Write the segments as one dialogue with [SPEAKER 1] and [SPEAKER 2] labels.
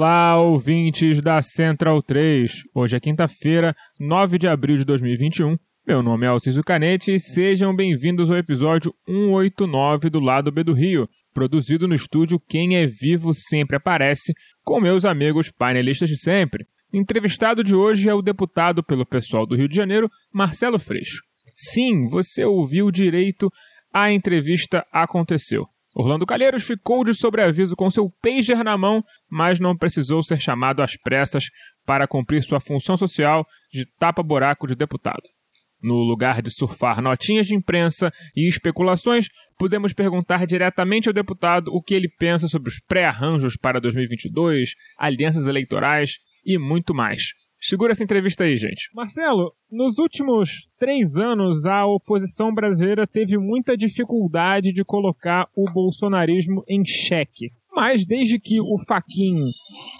[SPEAKER 1] Olá, ouvintes da Central 3. Hoje é quinta-feira, 9 de abril de 2021. Meu nome é Alciso Canete e sejam bem-vindos ao episódio 189 do Lado B do Rio, produzido no estúdio Quem é Vivo Sempre Aparece, com meus amigos painelistas de sempre. Entrevistado de hoje é o deputado pelo pessoal do Rio de Janeiro, Marcelo Freixo. Sim, você ouviu direito, a entrevista aconteceu. Orlando Calheiros ficou de sobreaviso com seu pager na mão, mas não precisou ser chamado às pressas para cumprir sua função social de tapa-buraco de deputado. No lugar de surfar notinhas de imprensa e especulações, podemos perguntar diretamente ao deputado o que ele pensa sobre os pré-arranjos para 2022, alianças eleitorais e muito mais. Segura essa entrevista aí, gente. Marcelo, nos últimos três anos, a oposição brasileira teve muita dificuldade de colocar o bolsonarismo em xeque. Mas desde que o Faquin,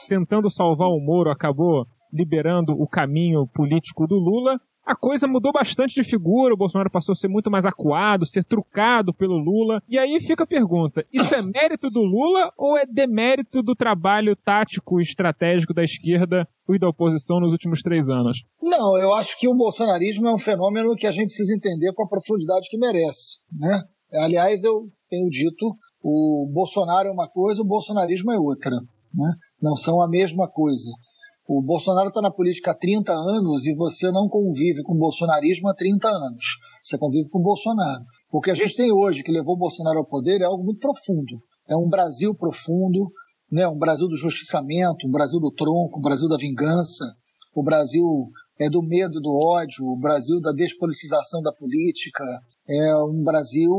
[SPEAKER 1] tentando salvar o Moro, acabou liberando o caminho político do Lula, a coisa mudou bastante de figura, o Bolsonaro passou a ser muito mais acuado, ser trucado pelo Lula. E aí fica a pergunta: isso é mérito do Lula ou é demérito do trabalho tático e estratégico da esquerda e da oposição nos últimos três anos?
[SPEAKER 2] Não, eu acho que o bolsonarismo é um fenômeno que a gente precisa entender com a profundidade que merece. Né? Aliás, eu tenho dito, o Bolsonaro é uma coisa, o bolsonarismo é outra. Né? Não são a mesma coisa. O Bolsonaro está na política há 30 anos e você não convive com o bolsonarismo há 30 anos. Você convive com o Bolsonaro. O que a gente tem hoje, que levou o Bolsonaro ao poder, é algo muito profundo. É um Brasil profundo, né? um Brasil do justiçamento, um Brasil do tronco, um Brasil da vingança, o Brasil é do medo, do ódio, o Brasil da despolitização da política. É um Brasil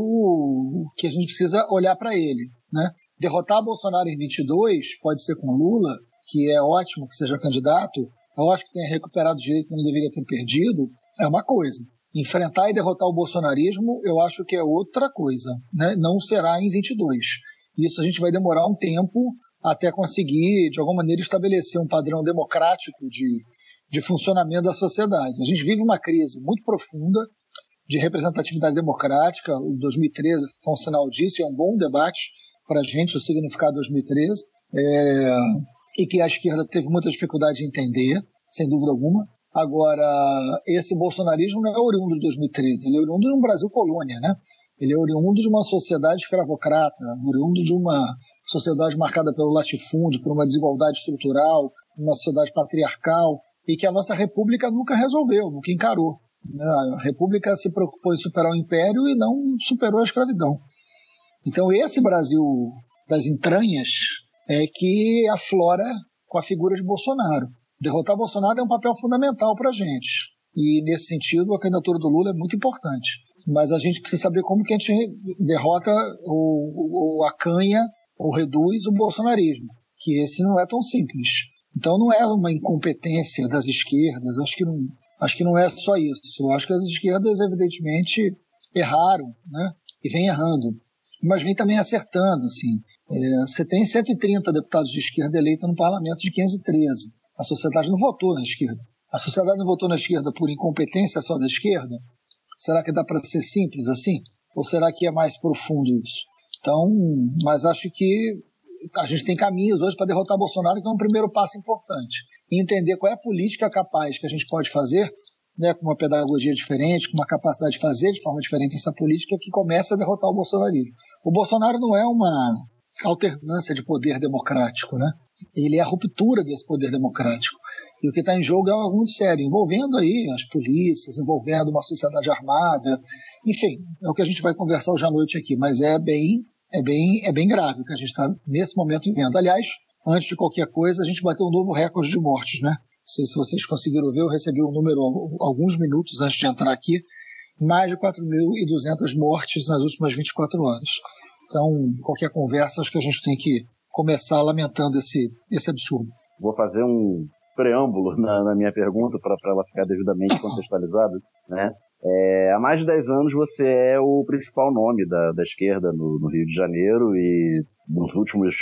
[SPEAKER 2] que a gente precisa olhar para ele. Né? Derrotar Bolsonaro em 22 pode ser com Lula, que é ótimo que seja candidato, eu acho que tenha recuperado o direito que não deveria ter perdido, é uma coisa. Enfrentar e derrotar o bolsonarismo, eu acho que é outra coisa. Né? Não será em 22. Isso a gente vai demorar um tempo até conseguir, de alguma maneira, estabelecer um padrão democrático de, de funcionamento da sociedade. A gente vive uma crise muito profunda de representatividade democrática. O 2013 foi um sinal disso, é um bom debate para a gente, o significado de 2013. É, e que a esquerda teve muita dificuldade de entender, sem dúvida alguma. Agora, esse bolsonarismo não é oriundo de 2013, ele é oriundo de um Brasil colônia, né? Ele é oriundo de uma sociedade escravocrata, oriundo de uma sociedade marcada pelo latifúndio, por uma desigualdade estrutural, uma sociedade patriarcal, e que a nossa república nunca resolveu, nunca encarou. Né? A república se preocupou em superar o império e não superou a escravidão. Então, esse Brasil das entranhas é, que aflora com a figura de Bolsonaro. Derrotar Bolsonaro é um papel fundamental para a gente. E, nesse sentido, a candidatura do Lula é muito importante. Mas a gente precisa saber como que a gente derrota ou, ou acanha ou reduz o bolsonarismo, que esse não é tão simples. Então não é uma incompetência das esquerdas, acho que não, acho que não é só isso. Acho que as esquerdas, evidentemente, erraram, né? E vem errando mas vem também acertando. Assim. É, você tem 130 deputados de esquerda eleitos no parlamento de 513. A sociedade não votou na esquerda. A sociedade não votou na esquerda por incompetência só da esquerda? Será que dá para ser simples assim? Ou será que é mais profundo isso? Então, mas acho que a gente tem caminhos hoje para derrotar Bolsonaro, que é um primeiro passo importante. E entender qual é a política capaz que a gente pode fazer né, com uma pedagogia diferente, com uma capacidade de fazer de forma diferente essa política que começa a derrotar o bolsonarismo. O Bolsonaro não é uma alternância de poder democrático, né? Ele é a ruptura desse poder democrático. E o que está em jogo é algo muito sério, envolvendo aí as polícias, envolvendo uma sociedade armada, enfim, é o que a gente vai conversar hoje à noite aqui, mas é bem, é bem, é bem grave o que a gente está nesse momento vivendo. Aliás, antes de qualquer coisa, a gente bateu um novo recorde de mortes, né? Não sei se vocês conseguiram ver, eu recebi um número alguns minutos antes de entrar aqui, mais de 4.200 mortes nas últimas 24 horas. Então, qualquer conversa, acho que a gente tem que começar lamentando esse, esse absurdo.
[SPEAKER 3] Vou fazer um preâmbulo na, na minha pergunta para ela ficar devidamente contextualizada. Né? É, há mais de 10 anos você é o principal nome da, da esquerda no, no Rio de Janeiro e nos últimos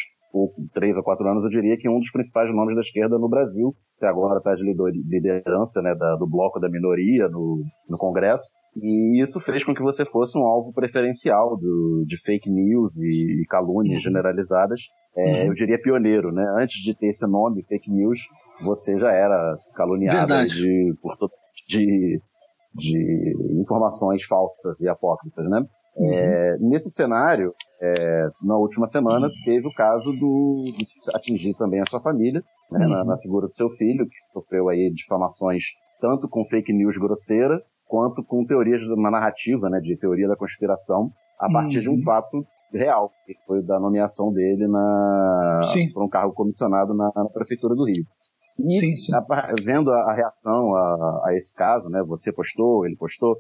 [SPEAKER 3] três ou quatro anos, eu diria que um dos principais nomes da esquerda no Brasil, que agora está de liderança né, da, do bloco da minoria no, no Congresso. E isso fez com que você fosse um alvo preferencial do, de fake news e, calúnias uhum. generalizadas. É, uhum. Eu diria pioneiro, né? Antes de ter esse nome, fake news, você já era caluniado de, por de, de informações falsas e apócrifas, né? Uhum. É, nesse cenário, é, na última semana, teve o caso do, de atingir também a sua família, né, uhum. na, na, figura do seu filho, que sofreu aí difamações tanto com fake news grosseira, quanto com teorias de uma narrativa, né, de teoria da conspiração, a partir uhum. de um uhum. fato real, que foi da nomeação dele na, para um cargo comissionado na, na Prefeitura do Rio. E sim, sim. A, vendo a, a reação a, a, esse caso, né, você postou, ele postou,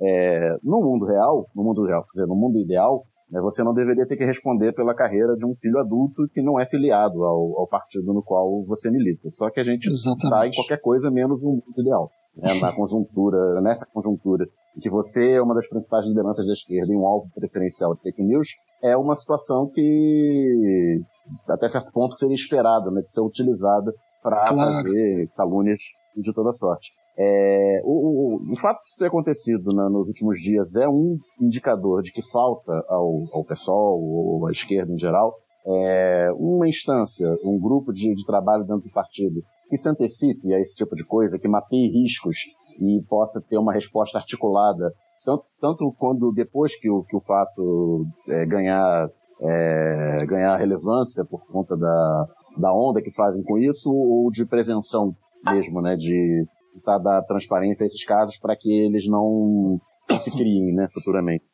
[SPEAKER 3] é, no mundo real, no mundo real, quer dizer, no mundo ideal, né, você não deveria ter que responder pela carreira de um filho adulto que não é filiado ao, ao partido no qual você milita. Só que a gente está em qualquer coisa menos no mundo ideal. Né, na conjuntura, nessa conjuntura, em que você é uma das principais lideranças da esquerda e um alvo preferencial de fake news, é uma situação que, até certo ponto, seria esperada, né, de ser utilizada para claro. fazer calúnias de toda sorte. É, o, o, o, fato de isso ter acontecido né, nos últimos dias é um indicador de que falta ao, ao PSOL ou à esquerda em geral é, uma instância, um grupo de, de trabalho dentro do partido que se antecipe a esse tipo de coisa, que mapeie riscos e possa ter uma resposta articulada, tanto, tanto quando depois que o, que o fato é, ganhar, é, ganhar relevância por conta da, da onda que fazem com isso, ou de prevenção mesmo, né, de dar transparência a esses casos para que eles não se criem, né, futuramente.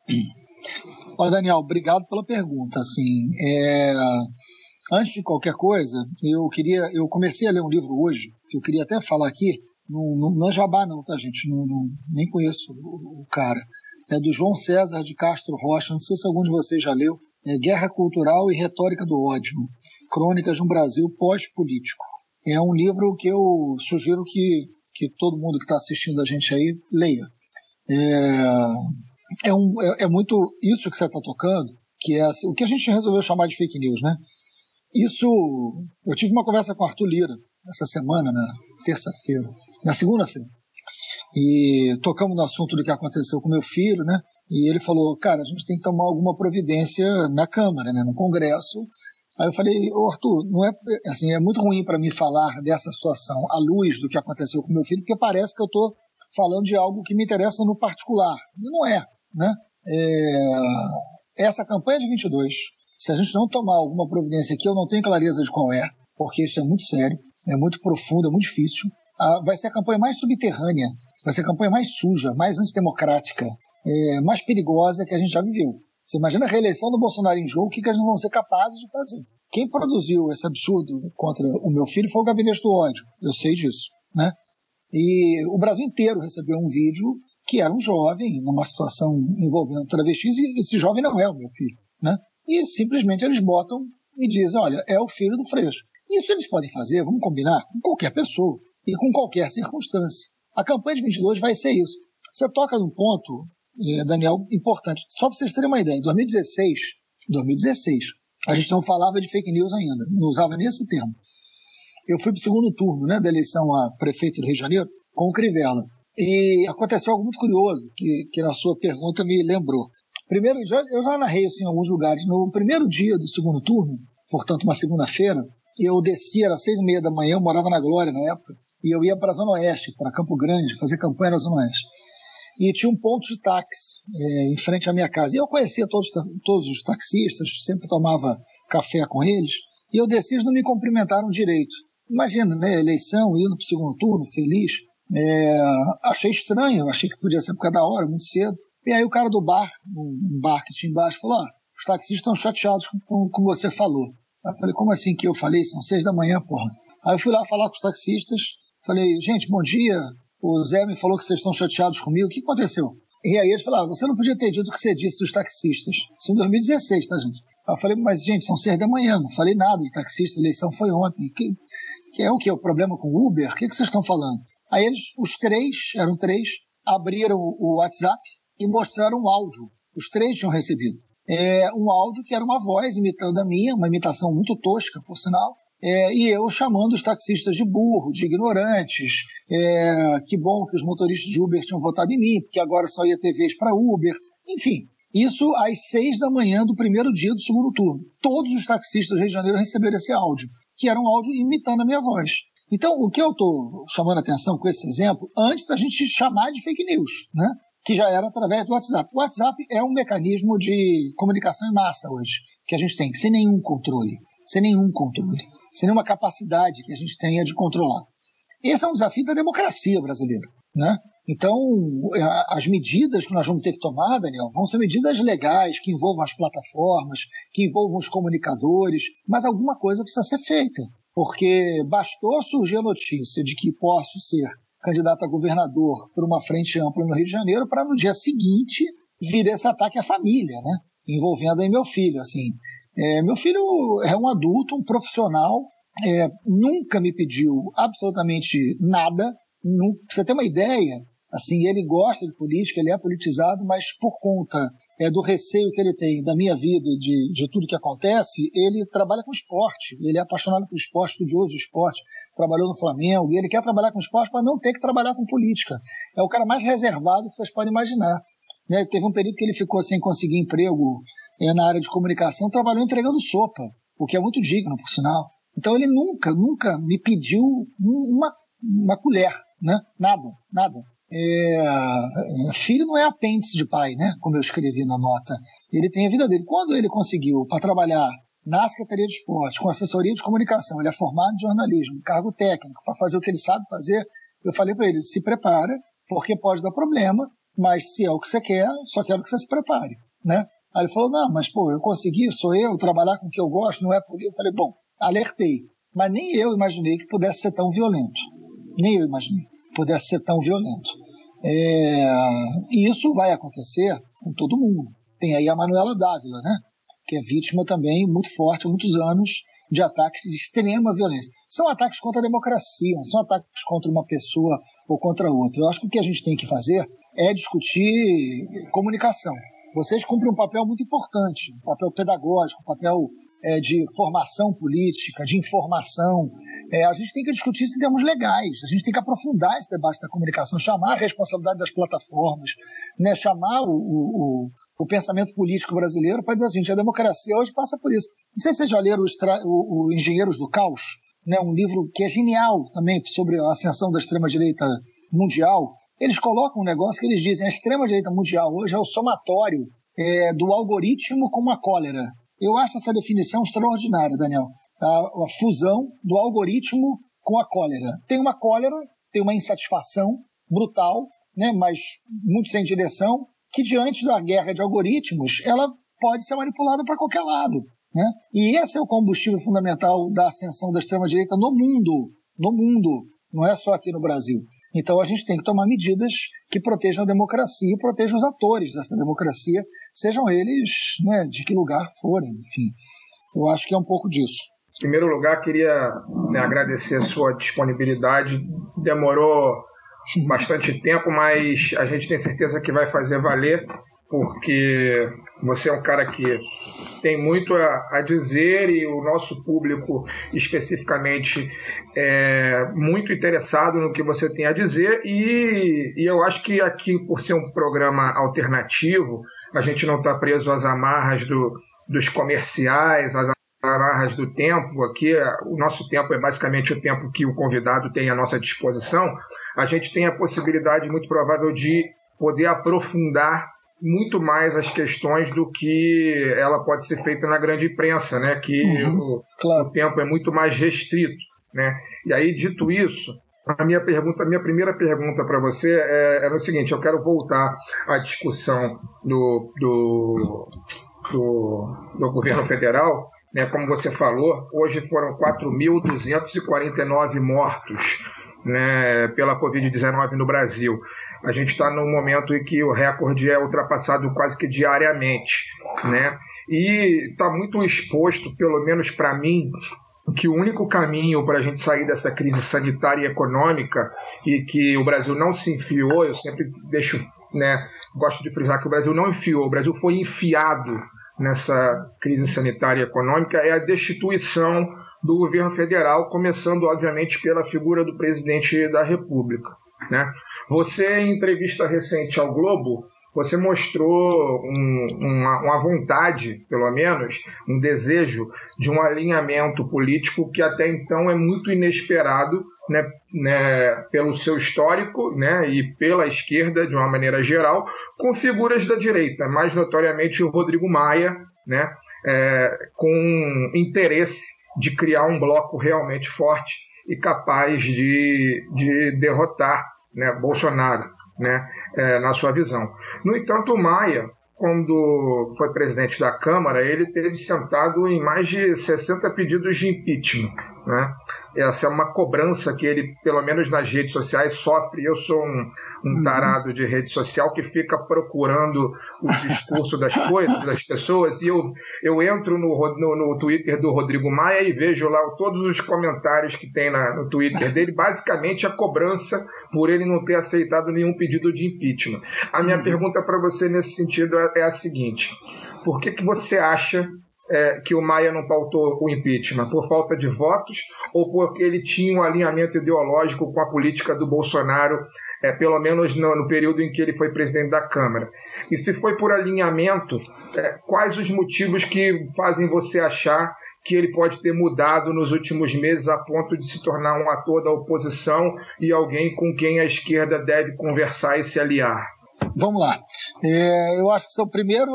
[SPEAKER 2] Olha, Daniel, obrigado pela pergunta. Assim, é... antes de qualquer coisa, eu queria, eu comecei a ler um livro hoje que eu queria até falar aqui. Não, não, não é Jabá, não, tá, gente? Não, não nem conheço o, o, cara. É do João César de Castro Rocha. Não sei se algum de vocês já leu. É Guerra Cultural e Retórica do Ódio: Crônicas de um Brasil Pós-Político. É um livro que eu sugiro que que todo mundo que está assistindo a gente aí leia. É, é, um, é, é muito isso que você está tocando, que é assim, o que a gente resolveu chamar de fake news, né? Isso, eu tive uma conversa com o Arthur Lira essa semana, na terça-feira, na segunda-feira, e tocamos no assunto do que aconteceu com meu filho, né? E ele falou, cara, a gente tem que tomar alguma providência na Câmara, né, no Congresso, Aí eu falei, oh, Arthur, não é assim, é muito ruim para mim falar dessa situação à luz do que aconteceu com meu filho, porque parece que eu estou falando de algo que me interessa no particular. E não é, né? É... Essa campanha de 22, se a gente não tomar alguma providência aqui, eu não tenho clareza de qual é, porque isso é muito sério, é muito profundo, é muito difícil. Ah, vai ser a campanha mais subterrânea, vai ser a campanha mais suja, mais antidemocrática, é, mais perigosa que a gente já viveu. Você imagina a reeleição do Bolsonaro em jogo, o que, que eles não vão ser capazes de fazer? Quem produziu esse absurdo contra o meu filho foi o Gabinete do Ódio, eu sei disso, né? E o Brasil inteiro recebeu um vídeo que era um jovem numa situação envolvendo travestis e esse jovem não é o meu filho, né? E simplesmente eles botam e dizem, olha, é o filho do Freixo. Isso eles podem fazer, vamos combinar, com qualquer pessoa e com qualquer circunstância. A campanha de 22 vai ser isso. Você toca num ponto é, Daniel, importante. Só para vocês terem uma ideia, em 2016, 2016, a gente não falava de fake news ainda, não usava nem esse termo. Eu fui para o segundo turno né, da eleição a prefeito do Rio de Janeiro com o Crivella. E aconteceu algo muito curioso, que, que na sua pergunta me lembrou. Primeiro, eu já narrei assim, em alguns lugares. No primeiro dia do segundo turno, portanto, uma segunda-feira, eu descia, às seis e meia da manhã, eu morava na Glória na época, e eu ia para a Zona Oeste, para Campo Grande, fazer campanha na Zona Oeste e tinha um ponto de táxi é, em frente à minha casa. E eu conhecia todos, todos os taxistas, sempre tomava café com eles, e eu desci, eles não me cumprimentaram direito. imagina, né, eleição, indo para o segundo turno, feliz. É, achei estranho, achei que podia ser por causa da hora, muito cedo. E aí o cara do bar, um bar que tinha embaixo, falou: ó, os taxistas estão chateados com o que você falou. Aí eu falei, como assim que eu falei? São seis da manhã, porra. Aí eu fui lá falar com os taxistas, falei, gente, bom dia. O Zé me falou que vocês estão chateados comigo. O que aconteceu? E aí eles falaram, você não podia ter dito o que você disse dos taxistas. Isso em 2016, tá, gente? Aí eu falei, mas, gente, são seis da manhã, não falei nada de taxista, a eleição foi ontem. Que, que é o que? O problema com o Uber? O que, que vocês estão falando? Aí eles, os três, eram três, abriram o WhatsApp e mostraram um áudio. Os três tinham recebido. É, um áudio que era uma voz imitando a minha, uma imitação muito tosca, por sinal, é, e eu chamando os taxistas de burro, de ignorantes, é, que bom que os motoristas de Uber tinham votado em mim, porque agora só ia ter vez para Uber. Enfim, isso às seis da manhã do primeiro dia do segundo turno. Todos os taxistas do Rio de Janeiro receberam esse áudio, que era um áudio imitando a minha voz. Então, o que eu estou chamando a atenção com esse exemplo, antes da gente chamar de fake news, né? Que já era através do WhatsApp. O WhatsApp é um mecanismo de comunicação em massa hoje, que a gente tem, sem nenhum controle, sem nenhum controle, sem nenhuma capacidade que a gente tenha de controlar. Esse é um desafio da democracia brasileira, né? Então, as medidas que nós vamos ter que tomar, Daniel, vão ser medidas legais, que envolvam as plataformas, que envolvam os comunicadores, mas alguma coisa precisa ser feita. Porque bastou surgir a notícia de que posso ser candidato a governador por uma frente ampla no Rio de Janeiro, para no dia seguinte vir esse ataque à família, né? envolvendo aí meu filho. Assim, é, meu filho é um adulto, um profissional, é, nunca me pediu absolutamente nada. Nunca, pra você ter uma ideia, assim, ele gosta de política, ele é politizado, mas por conta é, do receio que ele tem da minha vida, de, de tudo que acontece, ele trabalha com esporte. Ele é apaixonado por esporte, estudioso de esporte trabalhou no Flamengo, e ele quer trabalhar com esporte para não ter que trabalhar com política. É o cara mais reservado que vocês podem imaginar. Né? Teve um período que ele ficou sem conseguir emprego é, na área de comunicação, trabalhou entregando sopa, o que é muito digno, por sinal. Então ele nunca, nunca me pediu uma, uma colher, né? Nada, nada. É, é, filho não é apêndice de pai, né? Como eu escrevi na nota. Ele tem a vida dele. Quando ele conseguiu para trabalhar na Secretaria de Esporte, com assessoria de comunicação, ele é formado em jornalismo, cargo técnico, para fazer o que ele sabe fazer, eu falei para ele, se prepara, porque pode dar problema, mas se é o que você quer, só quero que você se prepare, né? Aí ele falou, não, mas pô, eu consegui, sou eu, trabalhar com o que eu gosto, não é por isso. Eu falei, bom, alertei, mas nem eu imaginei que pudesse ser tão violento. Nem eu imaginei que pudesse ser tão violento. É... E isso vai acontecer com todo mundo. Tem aí a Manuela Dávila, né? Que é vítima também muito forte há muitos anos de ataques de extrema violência. São ataques contra a democracia, não são ataques contra uma pessoa ou contra outra. Eu acho que o que a gente tem que fazer é discutir comunicação. Vocês cumprem um papel muito importante, um papel pedagógico, um papel é, de formação política, de informação. É, a gente tem que discutir isso em termos legais, a gente tem que aprofundar esse debate da comunicação, chamar a responsabilidade das plataformas, né, chamar o, o, o pensamento político brasileiro para dizer assim, a democracia hoje passa por isso. Não sei se vocês já leram o, o Engenheiros do Caos, né, um livro que é genial também sobre a ascensão da extrema-direita mundial. Eles colocam um negócio que eles dizem a extrema-direita mundial hoje é o somatório é, do algoritmo com a cólera. Eu acho essa definição extraordinária, Daniel. A, a fusão do algoritmo com a cólera. Tem uma cólera, tem uma insatisfação brutal, né, mas muito sem direção, que diante da guerra de algoritmos, ela pode ser manipulada para qualquer lado. Né? E esse é o combustível fundamental da ascensão da extrema-direita no mundo. No mundo, não é só aqui no Brasil. Então a gente tem que tomar medidas que protejam a democracia e protejam os atores dessa democracia, sejam eles né, de que lugar forem, enfim. Eu acho que é um pouco disso.
[SPEAKER 4] Em primeiro lugar, queria né, agradecer a sua disponibilidade. Demorou bastante tempo, mas a gente tem certeza que vai fazer valer, porque você é um cara que tem muito a, a dizer e o nosso público especificamente é muito interessado no que você tem a dizer. E, e eu acho que aqui por ser um programa alternativo a gente não está preso às amarras do, dos comerciais, às amarras do tempo aqui. O nosso tempo é basicamente o tempo que o convidado tem à nossa disposição a gente tem a possibilidade muito provável de poder aprofundar muito mais as questões do que ela pode ser feita na grande imprensa, né? Que uhum, o, claro. o tempo é muito mais restrito. Né? E aí, dito isso, a minha pergunta, a minha primeira pergunta para você é, é o seguinte: eu quero voltar à discussão do, do, do, do governo federal. Né, como você falou, hoje foram 4.249 mortos né, pela Covid-19 no Brasil. A gente está num momento em que o recorde é ultrapassado quase que diariamente. Né? E está muito exposto, pelo menos para mim, que o único caminho para a gente sair dessa crise sanitária e econômica e que o Brasil não se enfiou, eu sempre deixo, né, gosto de frisar que o Brasil não enfiou, o Brasil foi enfiado nessa crise sanitária e econômica é a destituição do governo federal, começando obviamente pela figura do presidente da República, né? Você em entrevista recente ao Globo você mostrou um, uma, uma, vontade, pelo menos, um desejo de um alinhamento político que até então é muito inesperado né, né, pelo seu histórico né, e pela esquerda, de uma maneira geral, com figuras da direita, mais notoriamente o Rodrigo Maia, né, é, com interesse de criar um bloco realmente forte e capaz de, de derrotar né, Bolsonaro né, é, na sua visão. No entanto, o Maia, quando foi presidente da Câmara, ele teve sentado em mais de 60 pedidos de impeachment. Né? Essa é uma cobrança que ele, pelo menos nas redes sociais, sofre. Eu sou um, um uhum. tarado de rede social que fica procurando o discurso das coisas, das pessoas, e eu, eu entro no, no, no Twitter do Rodrigo Maia e vejo lá todos os comentários que tem na, no Twitter dele, basicamente a cobrança por ele não ter aceitado nenhum pedido de impeachment. A minha uhum. pergunta para você nesse sentido é, é a seguinte: por que, que você acha é, que o Maia não pautou o impeachment? Por falta de votos ou porque ele tinha um alinhamento ideológico com a política do Bolsonaro, é, pelo menos no, no período em que ele foi presidente da Câmara? E se foi por alinhamento, é, quais os motivos que fazem você achar que ele pode ter mudado nos últimos meses a ponto de se tornar um ator da oposição e alguém com quem a esquerda deve conversar e se aliar?
[SPEAKER 2] Vamos lá. É, eu acho que seu primeiro.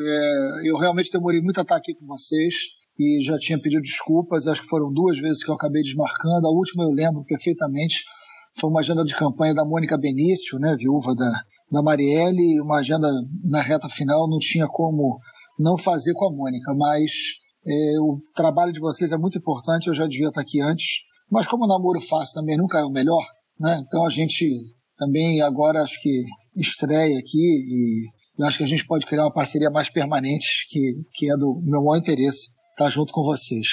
[SPEAKER 2] É, eu realmente demorei muito a estar aqui com vocês e já tinha pedido desculpas. Acho que foram duas vezes que eu acabei desmarcando. A última eu lembro perfeitamente. Foi uma agenda de campanha da Mônica Benício, né, viúva da, da Marielle, uma agenda na reta final. Não tinha como não fazer com a Mônica, mas é, o trabalho de vocês é muito importante. Eu já devia estar aqui antes. Mas como o namoro fácil também nunca é o melhor, né? Então a gente também agora acho que estreia aqui e eu acho que a gente pode criar uma parceria mais permanente, que, que é do meu maior interesse estar junto com vocês.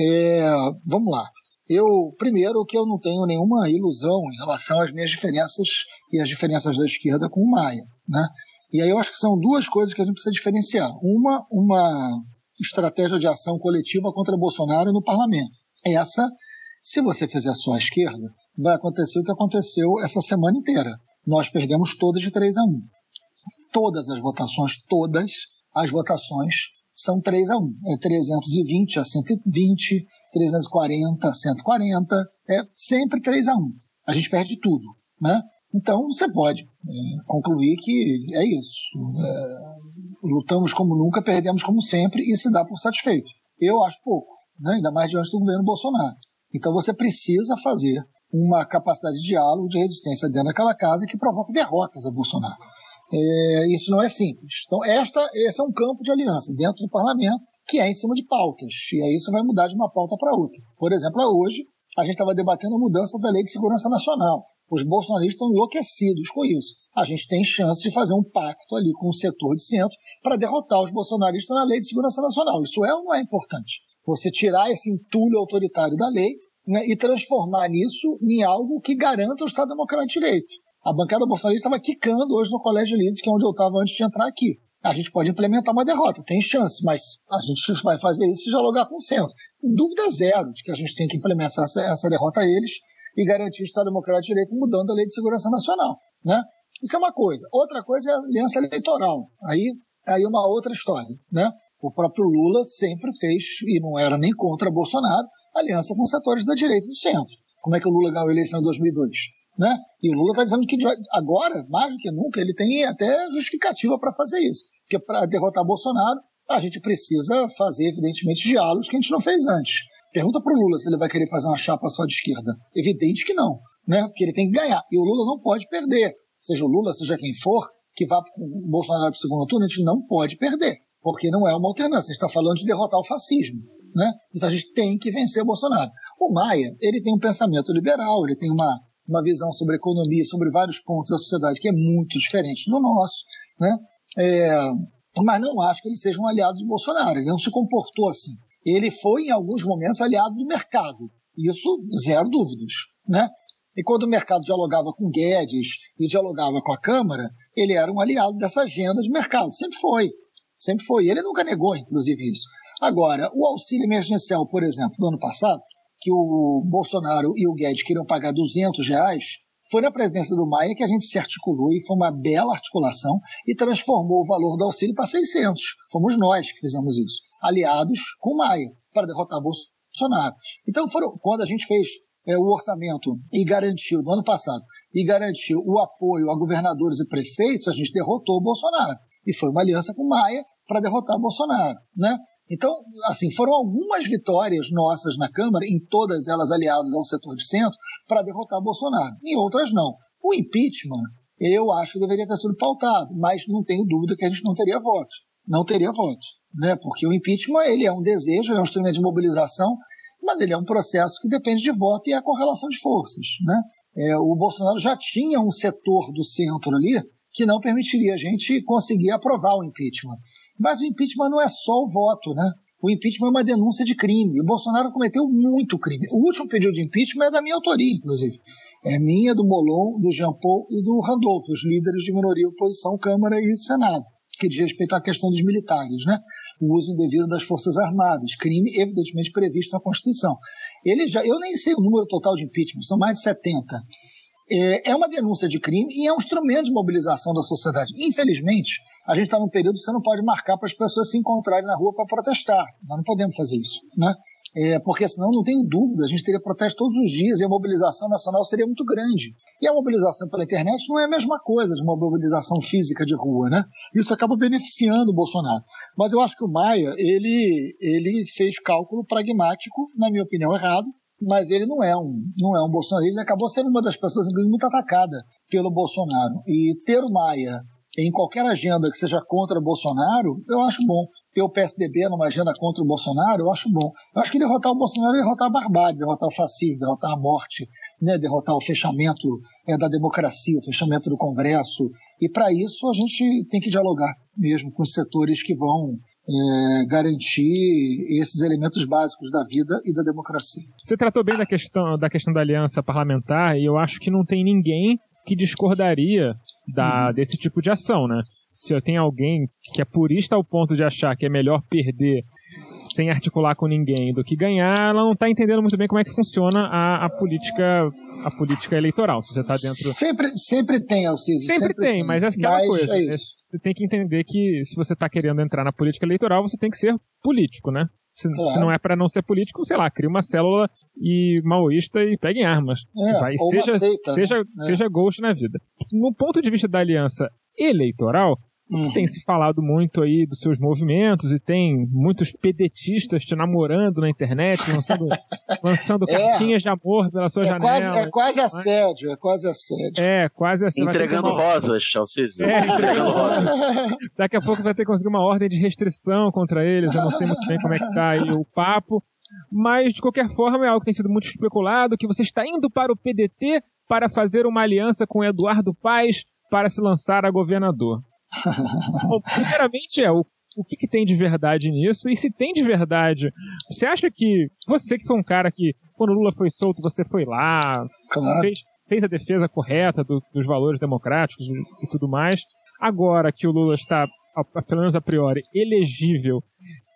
[SPEAKER 2] É, vamos lá. Eu, primeiro, que eu não tenho nenhuma ilusão em relação às minhas diferenças e as diferenças da esquerda com o Maia, né? E aí eu acho que são duas coisas que a gente precisa diferenciar. Uma, uma estratégia de ação coletiva contra Bolsonaro no parlamento. Essa, se você fizer só a esquerda, vai acontecer o que aconteceu essa semana inteira nós perdemos todas de 3 a 1. Todas as votações, todas as votações são 3 a 1. É 320 a 120, 340 a 140, é sempre 3 a 1. A gente perde tudo, né? Então você pode é, concluir que é isso. É, lutamos como nunca, perdemos como sempre e se dá por satisfeito. Eu acho pouco, né? ainda mais diante do governo Bolsonaro. Então você precisa fazer uma capacidade de diálogo, de resistência dentro daquela casa que provoca derrotas a Bolsonaro. É, isso não é simples. Então, esta, esse é um campo de aliança dentro do parlamento que é em cima de pautas. E aí isso vai mudar de uma pauta para outra. Por exemplo, hoje a gente estava debatendo a mudança da Lei de Segurança Nacional. Os bolsonaristas estão enlouquecidos com isso. A gente tem chance de fazer um pacto ali com o setor de centro para derrotar os bolsonaristas na Lei de Segurança Nacional. Isso é ou não é importante? Você tirar esse entulho autoritário da lei né, e transformar nisso em algo que garanta o Estado Democrático de Direito. A bancada bolsonarista estava quicando hoje no Colégio de Líderes, que é onde eu estava antes de entrar aqui. A gente pode implementar uma derrota, tem chance, mas a gente vai fazer isso e dialogar com o centro. Dúvida zero de que a gente tem que implementar essa, essa derrota a eles e garantir o Estado Democrático de Direito mudando a Lei de Segurança Nacional. Né? Isso é uma coisa. Outra coisa é a aliança eleitoral. Aí, aí uma outra história. Né? O próprio Lula sempre fez, e não era nem contra Bolsonaro, aliança com setores da direita e do centro. Como é que o Lula ganhou a eleição em 2002? Né? E o Lula está dizendo que agora, mais do que nunca, ele tem até justificativa para fazer isso. Porque para derrotar Bolsonaro, a gente precisa fazer, evidentemente, diálogos que a gente não fez antes. Pergunta para o Lula se ele vai querer fazer uma chapa só de esquerda. Evidente que não, né? Porque ele tem que ganhar. E o Lula não pode perder. Seja o Lula, seja quem for, que vá para o Bolsonaro para o segundo turno, a gente não pode perder. Porque não é uma alternância. A gente está falando de derrotar o fascismo. Né? Então a gente tem que vencer o Bolsonaro. O Maia, ele tem um pensamento liberal, ele tem uma, uma visão sobre economia, sobre vários pontos da sociedade que é muito diferente do nosso, né? É, mas não acho que ele seja um aliado de Bolsonaro. Ele não se comportou assim. Ele foi, em alguns momentos, aliado do mercado. Isso, zero dúvidas. Né? E quando o mercado dialogava com Guedes e dialogava com a Câmara, ele era um aliado dessa agenda de mercado. Sempre foi. Sempre foi. Ele nunca negou, inclusive, isso. Agora, o auxílio emergencial, por exemplo, do ano passado, que o Bolsonaro e o Guedes queriam pagar 200 reais, foi na presidência do Maia que a gente se articulou e foi uma bela articulação e transformou o valor do auxílio para 600. Fomos nós que fizemos isso, aliados com o Maia, para derrotar Bolsonaro. Então, foram, quando a gente fez é, o orçamento e garantiu, no ano passado, e garantiu o apoio a governadores e prefeitos, a gente derrotou o Bolsonaro. E foi uma aliança com o Maia para derrotar o Bolsonaro. Né? Então, assim, foram algumas vitórias nossas na Câmara, em todas elas aliadas ao setor de centro, para derrotar Bolsonaro. Em outras, não. O impeachment, eu acho que deveria ter sido pautado, mas não tenho dúvida que a gente não teria voto. Não teria voto. Né? Porque o impeachment ele é um desejo, ele é um instrumento de mobilização, mas ele é um processo que depende de voto e é a correlação de forças. Né? É, o Bolsonaro já tinha um setor do centro ali que não permitiria a gente conseguir aprovar o impeachment. Mas o impeachment não é só o voto, né? O impeachment é uma denúncia de crime. O Bolsonaro cometeu muito crime. O último pedido de impeachment é da minha autoria, inclusive. É minha, do Molon, do Jean Paul e do Randolph, os líderes de minoria oposição, Câmara e Senado, que diz respeito à questão dos militares, né? O uso indevido das Forças Armadas, crime evidentemente previsto na Constituição. Ele já, eu nem sei o número total de impeachment, são mais de 70 é, é uma denúncia de crime e é um instrumento de mobilização da sociedade. Infelizmente, a gente está num período que você não pode marcar para as pessoas se encontrarem na rua para protestar. Nós não podemos fazer isso, né? É, porque senão, não tenho dúvida, a gente teria protesto todos os dias e a mobilização nacional seria muito grande. E a mobilização pela internet não é a mesma coisa de uma mobilização física de rua, né? Isso acaba beneficiando o Bolsonaro. Mas eu acho que o Maia, ele, ele fez cálculo pragmático, na minha opinião, errado, mas ele não é um, não é um Bolsonaro. Ele acabou sendo uma das pessoas muito atacada pelo Bolsonaro. E ter o Maia em qualquer agenda que seja contra Bolsonaro, eu acho bom. Ter o PSDB numa agenda contra o Bolsonaro, eu acho bom. Eu acho que derrotar o Bolsonaro é derrotar a barbárie, derrotar o fascismo, derrotar a morte, né, derrotar o fechamento é, da democracia, o fechamento do Congresso. E para isso a gente tem que dialogar mesmo com os setores que vão é, garantir esses elementos básicos da vida e da democracia.
[SPEAKER 1] Você tratou bem da questão da, questão da aliança parlamentar e eu acho que não tem ninguém que discordaria da, uhum. desse tipo de ação, né? Se eu tenho alguém que é purista ao ponto de achar que é melhor perder sem articular com ninguém do que ganhar, ela não está entendendo muito bem como é que funciona a, a política a política eleitoral. Se você está dentro.
[SPEAKER 2] Sempre, sempre tem, Alcides.
[SPEAKER 1] Sempre, sempre tem, tem, mas é aquela mas coisa. É né? Você tem que entender que se você está querendo entrar na política eleitoral, você tem que ser político, né? Se, claro. se não é para não ser político, sei lá, cria uma célula e maoísta e pegue armas.
[SPEAKER 2] É, Vai, seja, seita,
[SPEAKER 1] seja,
[SPEAKER 2] né?
[SPEAKER 1] seja ghost na vida. No ponto de vista da aliança eleitoral, Uhum. Tem se falado muito aí dos seus movimentos e tem muitos pedetistas te namorando na internet, lançando, lançando é, cartinhas de amor pela sua
[SPEAKER 2] é
[SPEAKER 1] janela.
[SPEAKER 2] Quase, é quase assédio, é quase assédio.
[SPEAKER 1] É, quase assédio.
[SPEAKER 3] Entregando rosas, Chalciso. É, entregando
[SPEAKER 1] rosas. Daqui a pouco vai ter que conseguir uma ordem de restrição contra eles, eu não sei muito bem como é que tá aí o papo. Mas, de qualquer forma, é algo que tem sido muito especulado, que você está indo para o PDT para fazer uma aliança com Eduardo Paes para se lançar a governador. Bom, primeiramente é o, o que, que, tem de verdade nisso e se tem de verdade. Você acha que você que foi um cara que quando o Lula foi solto você foi lá, claro. fez, fez, a defesa correta do, dos valores democráticos e tudo mais. Agora que o Lula está, pelo menos a priori, elegível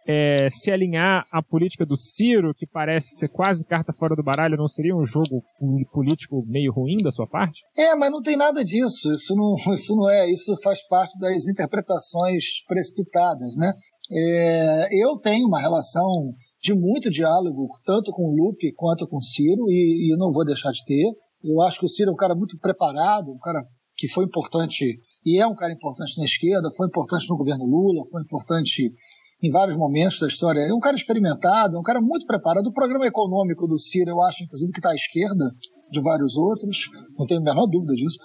[SPEAKER 1] é, se alinhar à política do Ciro, que parece ser quase carta fora do baralho, não seria um jogo político meio ruim da sua parte?
[SPEAKER 2] É, mas não tem nada disso. Isso não, isso não é. Isso faz parte das interpretações precipitadas, né? É, eu tenho uma relação de muito diálogo, tanto com o Lupe quanto com o Ciro, e, e não vou deixar de ter. Eu acho que o Ciro é um cara muito preparado, um cara que foi importante e é um cara importante na esquerda, foi importante no governo Lula, foi importante em vários momentos da história. É um cara experimentado, é um cara muito preparado. O programa econômico do Ciro, eu acho, inclusive, que está à esquerda de vários outros, não tenho a menor dúvida disso.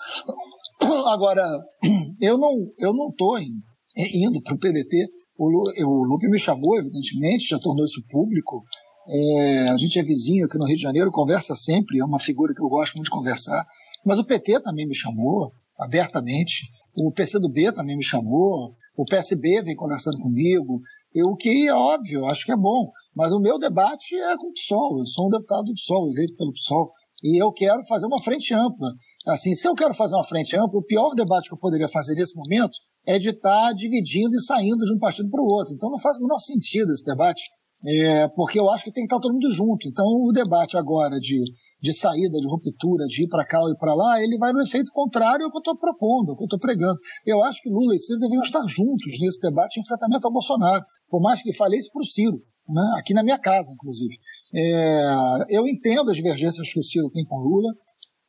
[SPEAKER 2] Agora, eu não eu não estou indo para o PDT. O Lupe me chamou, evidentemente, já tornou isso público. É, a gente é vizinho aqui no Rio de Janeiro, conversa sempre, é uma figura que eu gosto muito de conversar. Mas o PT também me chamou, abertamente. O PCdoB também me chamou. O PSB vem conversando comigo. O que é óbvio, acho que é bom. Mas o meu debate é com o PSOL. Eu sou um deputado do PSOL, eleito pelo PSOL. E eu quero fazer uma frente ampla. Assim, se eu quero fazer uma frente ampla, o pior debate que eu poderia fazer nesse momento é de estar dividindo e saindo de um partido para o outro. Então não faz o menor sentido esse debate, é, porque eu acho que tem que estar todo mundo junto. Então o debate agora de, de saída, de ruptura, de ir para cá ou ir para lá, ele vai no efeito contrário ao que eu estou propondo, ao que eu estou pregando. Eu acho que Lula e Ciro deveriam estar juntos nesse debate de enfrentamento ao Bolsonaro. Por mais que falei isso para o Ciro, né, aqui na minha casa, inclusive. É, eu entendo as divergências que o Ciro tem com Lula,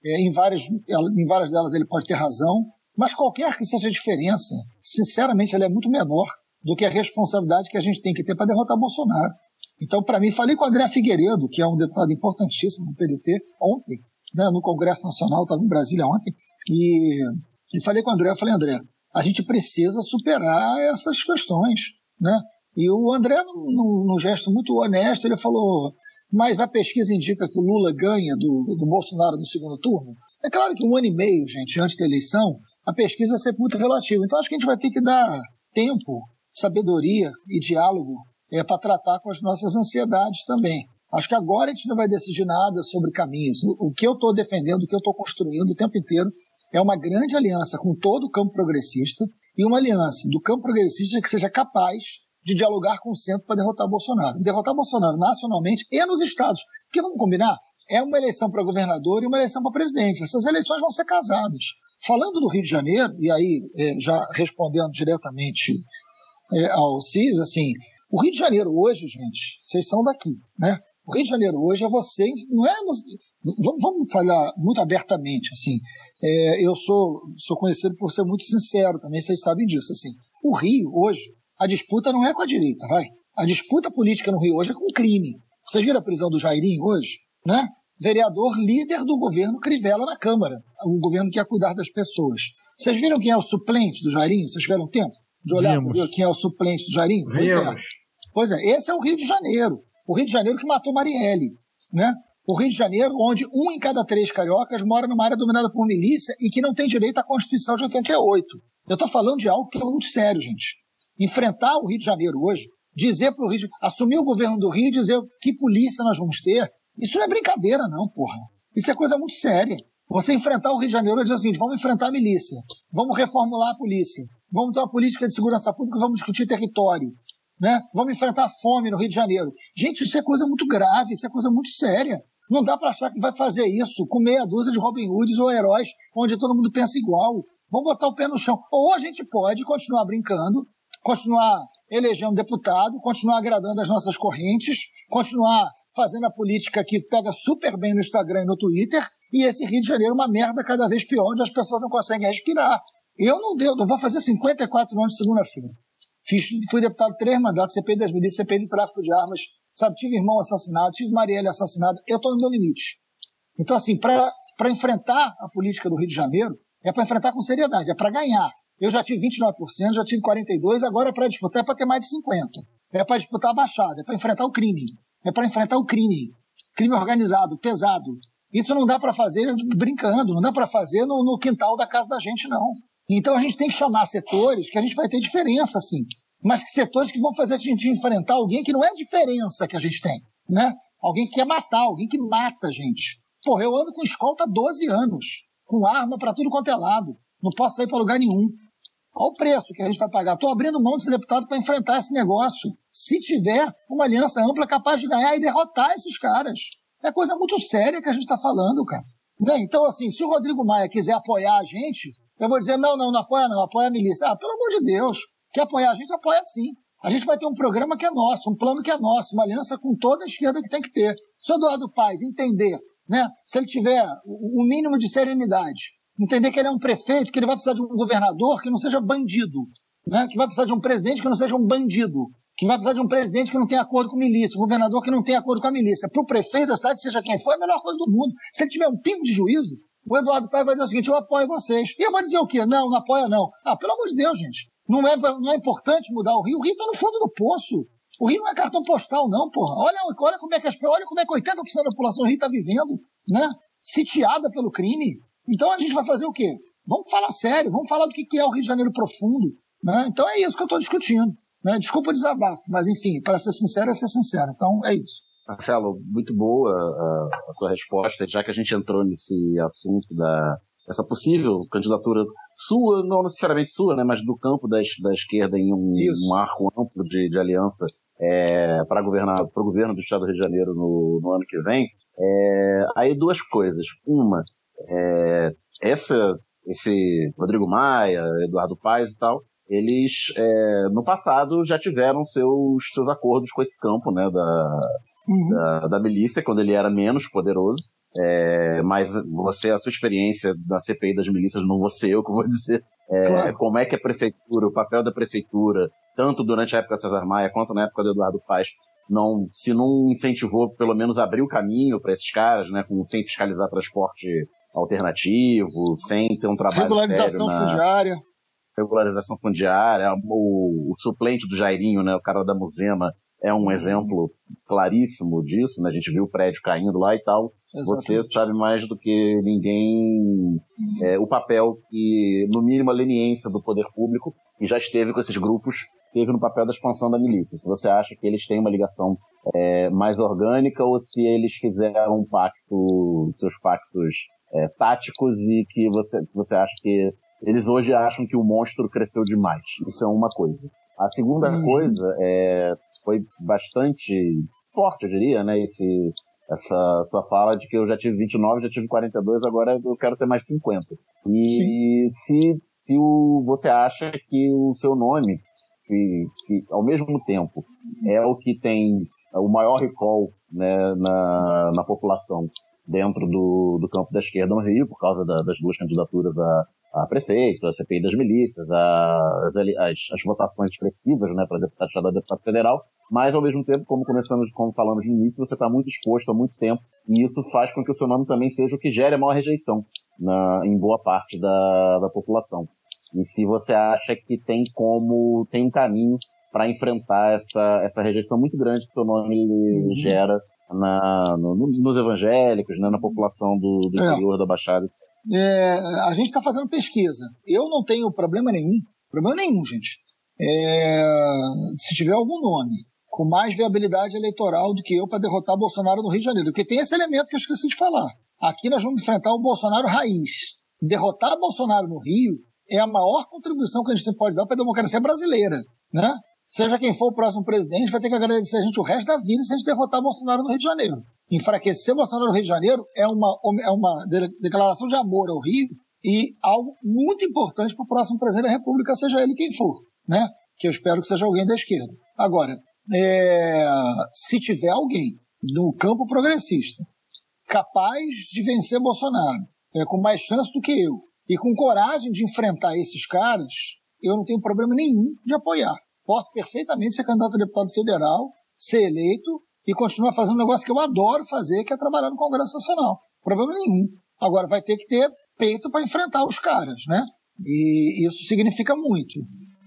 [SPEAKER 2] é, em, várias, em várias delas ele pode ter razão, mas qualquer que seja a diferença, sinceramente, ela é muito menor do que a responsabilidade que a gente tem que ter para derrotar Bolsonaro. Então, para mim, falei com o André Figueiredo, que é um deputado importantíssimo do PDT, ontem, né, no Congresso Nacional, estava em Brasília ontem, e, e falei com o André, falei, André, a gente precisa superar essas questões, né? E o André, num gesto muito honesto, ele falou: mas a pesquisa indica que o Lula ganha do, do Bolsonaro no segundo turno. É claro que um ano e meio, gente, antes da eleição, a pesquisa é sempre muito relativa. Então acho que a gente vai ter que dar tempo, sabedoria e diálogo é, para tratar com as nossas ansiedades também. Acho que agora a gente não vai decidir nada sobre caminhos. O que eu estou defendendo, o que eu estou construindo o tempo inteiro é uma grande aliança com todo o campo progressista e uma aliança do campo progressista que seja capaz de dialogar com o centro para derrotar Bolsonaro. derrotar Bolsonaro nacionalmente e nos estados. Porque vamos combinar? É uma eleição para governador e uma eleição para presidente. Essas eleições vão ser casadas. Falando do Rio de Janeiro, e aí é, já respondendo diretamente é, ao CIS, assim, o Rio de Janeiro hoje, gente, vocês são daqui, né? O Rio de Janeiro hoje é vocês, não é. Vamos, vamos falar muito abertamente, assim. É, eu sou, sou conhecido por ser muito sincero também, vocês sabem disso, assim. O Rio hoje a disputa não é com a direita, vai. A disputa política no Rio hoje é com crime. Vocês viram a prisão do Jairinho hoje? Né? Vereador líder do governo Crivella na Câmara, o governo que ia cuidar das pessoas. Vocês viram quem é o suplente do Jairinho? Vocês tiveram tempo de olhar quem é o suplente do Jairinho? Pois é. pois é, esse é o Rio de Janeiro. O Rio de Janeiro que matou Marielle. Né? O Rio de Janeiro, onde um em cada três cariocas mora numa área dominada por milícia e que não tem direito à Constituição de 88. Eu estou falando de algo que é muito sério, gente enfrentar o Rio de Janeiro hoje, dizer para o Rio, assumir o governo do Rio e dizer que polícia nós vamos ter, isso não é brincadeira, não, porra. Isso é coisa muito séria. Você enfrentar o Rio de Janeiro e dizer seguinte: vamos enfrentar a milícia, vamos reformular a polícia, vamos ter uma política de segurança pública, vamos discutir território, né? vamos enfrentar a fome no Rio de Janeiro. Gente, isso é coisa muito grave, isso é coisa muito séria. Não dá para achar que vai fazer isso com meia dúzia de Robin Hoods ou heróis onde todo mundo pensa igual. Vamos botar o pé no chão. Ou a gente pode continuar brincando continuar elegendo deputado, continuar agradando as nossas correntes, continuar fazendo a política que pega super bem no Instagram e no Twitter, e esse Rio de Janeiro uma merda cada vez pior, onde as pessoas não conseguem respirar. Eu não deu, não vou fazer 54 anos de segunda-feira. Fiz, fui deputado três mandatos, CPI das milícias, CPI do tráfico de armas, sabe, tive irmão assassinado, tive Marielle assassinado, eu estou no meu limite. Então, assim, para enfrentar a política do Rio de Janeiro, é para enfrentar com seriedade, é para ganhar. Eu já tive 29%, já tive 42%, agora é para disputar é para ter mais de 50%. É para disputar a baixada, é para enfrentar o crime. É para enfrentar o crime. Crime organizado, pesado. Isso não dá para fazer brincando, não dá para fazer no, no, quintal da casa da gente, não. Então a gente tem que chamar setores que a gente vai ter diferença, sim. Mas que setores que vão fazer a gente enfrentar alguém que não é a diferença que a gente tem, né? Alguém que quer matar, alguém que mata a gente. Porra, eu ando com escolta há 12 anos, com arma para tudo quanto é lado. Não posso sair para lugar nenhum. Olha o preço que a gente vai pagar. Estou abrindo mão desse deputado para enfrentar esse negócio. Se tiver uma aliança ampla capaz de ganhar e derrotar esses caras. É coisa muito séria que a gente está falando, cara. Né? Então, assim, se o Rodrigo Maia quiser apoiar a gente, eu vou dizer: não, não, não apoia, não, apoia a milícia. Ah, pelo amor de Deus. Quer apoiar a gente? Apoia sim. A gente vai ter um programa que é nosso, um plano que é nosso, uma aliança com toda a esquerda que tem que ter. Se o Eduardo Paes entender, né, se ele tiver o mínimo de serenidade entender que ele é um prefeito, que ele vai precisar de um governador que não seja bandido, né? que vai precisar de um presidente que não seja um bandido. que vai precisar de um presidente que não tem acordo com milícia, um governador que não tem acordo com a milícia. Para o prefeito da cidade, seja quem for, é a melhor coisa do mundo. Se ele tiver um pingo de juízo, o Eduardo Paes vai dizer o seguinte: eu apoio vocês. E eu vou dizer o quê? Não, não apoia não. Ah, pelo amor de Deus, gente. Não é, não é importante mudar o Rio. O Rio está no fundo do poço. O Rio não é cartão postal, não, porra. Olha, olha como é que as, olha como é que 80% da população do Rio está vivendo, né? Sitiada pelo crime. Então a gente vai fazer o quê? Vamos falar sério, vamos falar do que é o Rio de Janeiro profundo. Né? Então é isso que eu estou discutindo. Né? Desculpa o desabafo, mas enfim, para ser sincero, é ser sincero. Então é isso.
[SPEAKER 3] Marcelo, muito boa a, a tua resposta, já que a gente entrou nesse assunto da essa possível candidatura sua, não necessariamente sua, né, mas do campo da, da esquerda em um, um arco amplo de, de aliança é, para governar para o governo do Estado do Rio de Janeiro no, no ano que vem. É, aí duas coisas. Uma, é, essa, esse Rodrigo Maia, Eduardo Paes e tal, eles é, no passado já tiveram seus, seus acordos com esse campo né, da, uhum. da, da, milícia, quando ele era menos poderoso. É, mas você, a sua experiência na CPI das milícias, não vou ser eu que vou dizer é, claro. como é que a prefeitura, o papel da prefeitura, tanto durante a época de Cesar Maia quanto na época do Eduardo Paes, não, se não incentivou, pelo menos abrir o caminho para esses caras, né, com, sem fiscalizar transporte alternativo, sem ter um trabalho
[SPEAKER 2] regularização
[SPEAKER 3] sério
[SPEAKER 2] na... fundiária,
[SPEAKER 3] regularização fundiária, o, o, suplente do Jairinho, né, o cara da Musema, é um exemplo claríssimo disso, né? A gente viu o prédio caindo lá e tal. Exatamente. Você sabe mais do que ninguém é, o papel que, no mínimo, a leniência do poder público, e já esteve com esses grupos, teve no papel da expansão da milícia. Se você acha que eles têm uma ligação é, mais orgânica ou se eles fizeram um pacto, seus pactos é, táticos e que você, você acha que eles hoje acham que o monstro cresceu demais. Isso é uma coisa. A segunda uhum. coisa é, foi bastante forte, eu diria, né? Esse, essa sua fala de que eu já tive 29, já tive 42, agora eu quero ter mais 50. E se, se o, você acha que o seu nome, que, que ao mesmo tempo é o que tem o maior recall né, na, na população dentro do, do campo da esquerda no Rio, por causa da, das duas candidaturas a, a prefeito, a CPI das milícias, a, as, as, votações expressivas né, para deputado estadual e deputado federal, mas ao mesmo tempo, como começamos, como falamos no início, você está muito exposto há muito tempo e isso faz com que o seu nome também seja o que gere a maior rejeição na, em boa parte da, da população. E se você acha que tem como, tem um caminho para enfrentar essa, essa rejeição muito grande que o seu nome uhum. gera na, no, nos evangélicos, né, na população do, do é. interior é. da Baixada.
[SPEAKER 2] É, a gente está fazendo pesquisa. Eu não tenho problema nenhum, problema nenhum, gente. É, se tiver algum nome com mais viabilidade eleitoral do que eu para derrotar Bolsonaro no Rio de Janeiro, porque tem esse elemento que eu esqueci de falar. Aqui nós vamos enfrentar o Bolsonaro raiz. Derrotar Bolsonaro no Rio é a maior contribuição que a gente pode dar para a democracia brasileira, né? Seja quem for o próximo presidente, vai ter que agradecer a gente o resto da vida se a gente derrotar Bolsonaro no Rio de Janeiro. Enfraquecer Bolsonaro no Rio de Janeiro é uma, é uma declaração de amor ao Rio e algo muito importante para o próximo presidente da República, seja ele quem for, né? Que eu espero que seja alguém da esquerda. Agora, é, se tiver alguém no campo progressista capaz de vencer Bolsonaro, é, com mais chance do que eu, e com coragem de enfrentar esses caras, eu não tenho problema nenhum de apoiar posso perfeitamente ser candidato a deputado federal, ser eleito e continuar fazendo um negócio que eu adoro fazer, que é trabalhar no Congresso Nacional. Problema nenhum. Agora, vai ter que ter peito para enfrentar os caras, né? E isso significa muito.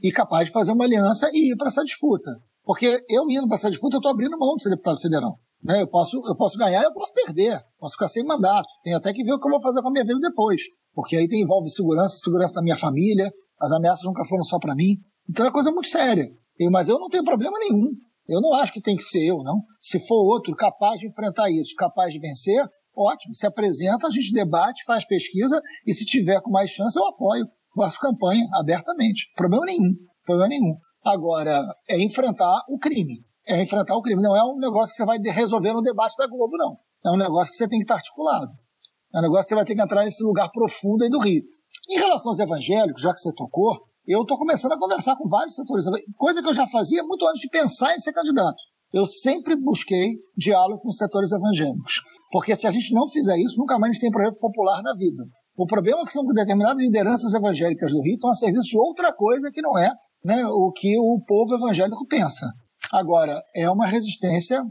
[SPEAKER 2] E capaz de fazer uma aliança e ir para essa disputa. Porque eu indo para essa disputa, eu estou abrindo mão de ser deputado federal. Né? Eu, posso, eu posso ganhar eu posso perder. Posso ficar sem mandato. Tem até que ver o que eu vou fazer com a minha vida depois. Porque aí tem, envolve segurança, segurança da minha família. As ameaças nunca foram só para mim. Então é coisa muito séria. Mas eu não tenho problema nenhum. Eu não acho que tem que ser eu, não. Se for outro capaz de enfrentar isso, capaz de vencer, ótimo. Se apresenta, a gente debate, faz pesquisa e se tiver com mais chance, eu apoio. Faço campanha abertamente. Problema nenhum. Problema nenhum. Agora, é enfrentar o crime. É enfrentar o crime. Não é um negócio que você vai resolver no debate da Globo, não. É um negócio que você tem que estar articulado. É um negócio que você vai ter que entrar nesse lugar profundo aí do Rio. Em relação aos evangélicos, já que você tocou, eu estou começando a conversar com vários setores, coisa que eu já fazia muito antes de pensar em ser candidato. Eu sempre busquei diálogo com setores evangélicos, porque se a gente não fizer isso, nunca mais a gente tem projeto popular na vida. O problema é que são determinadas lideranças evangélicas do Rio estão a serviço de outra coisa que não é né, o que o povo evangélico pensa. Agora, é uma resistência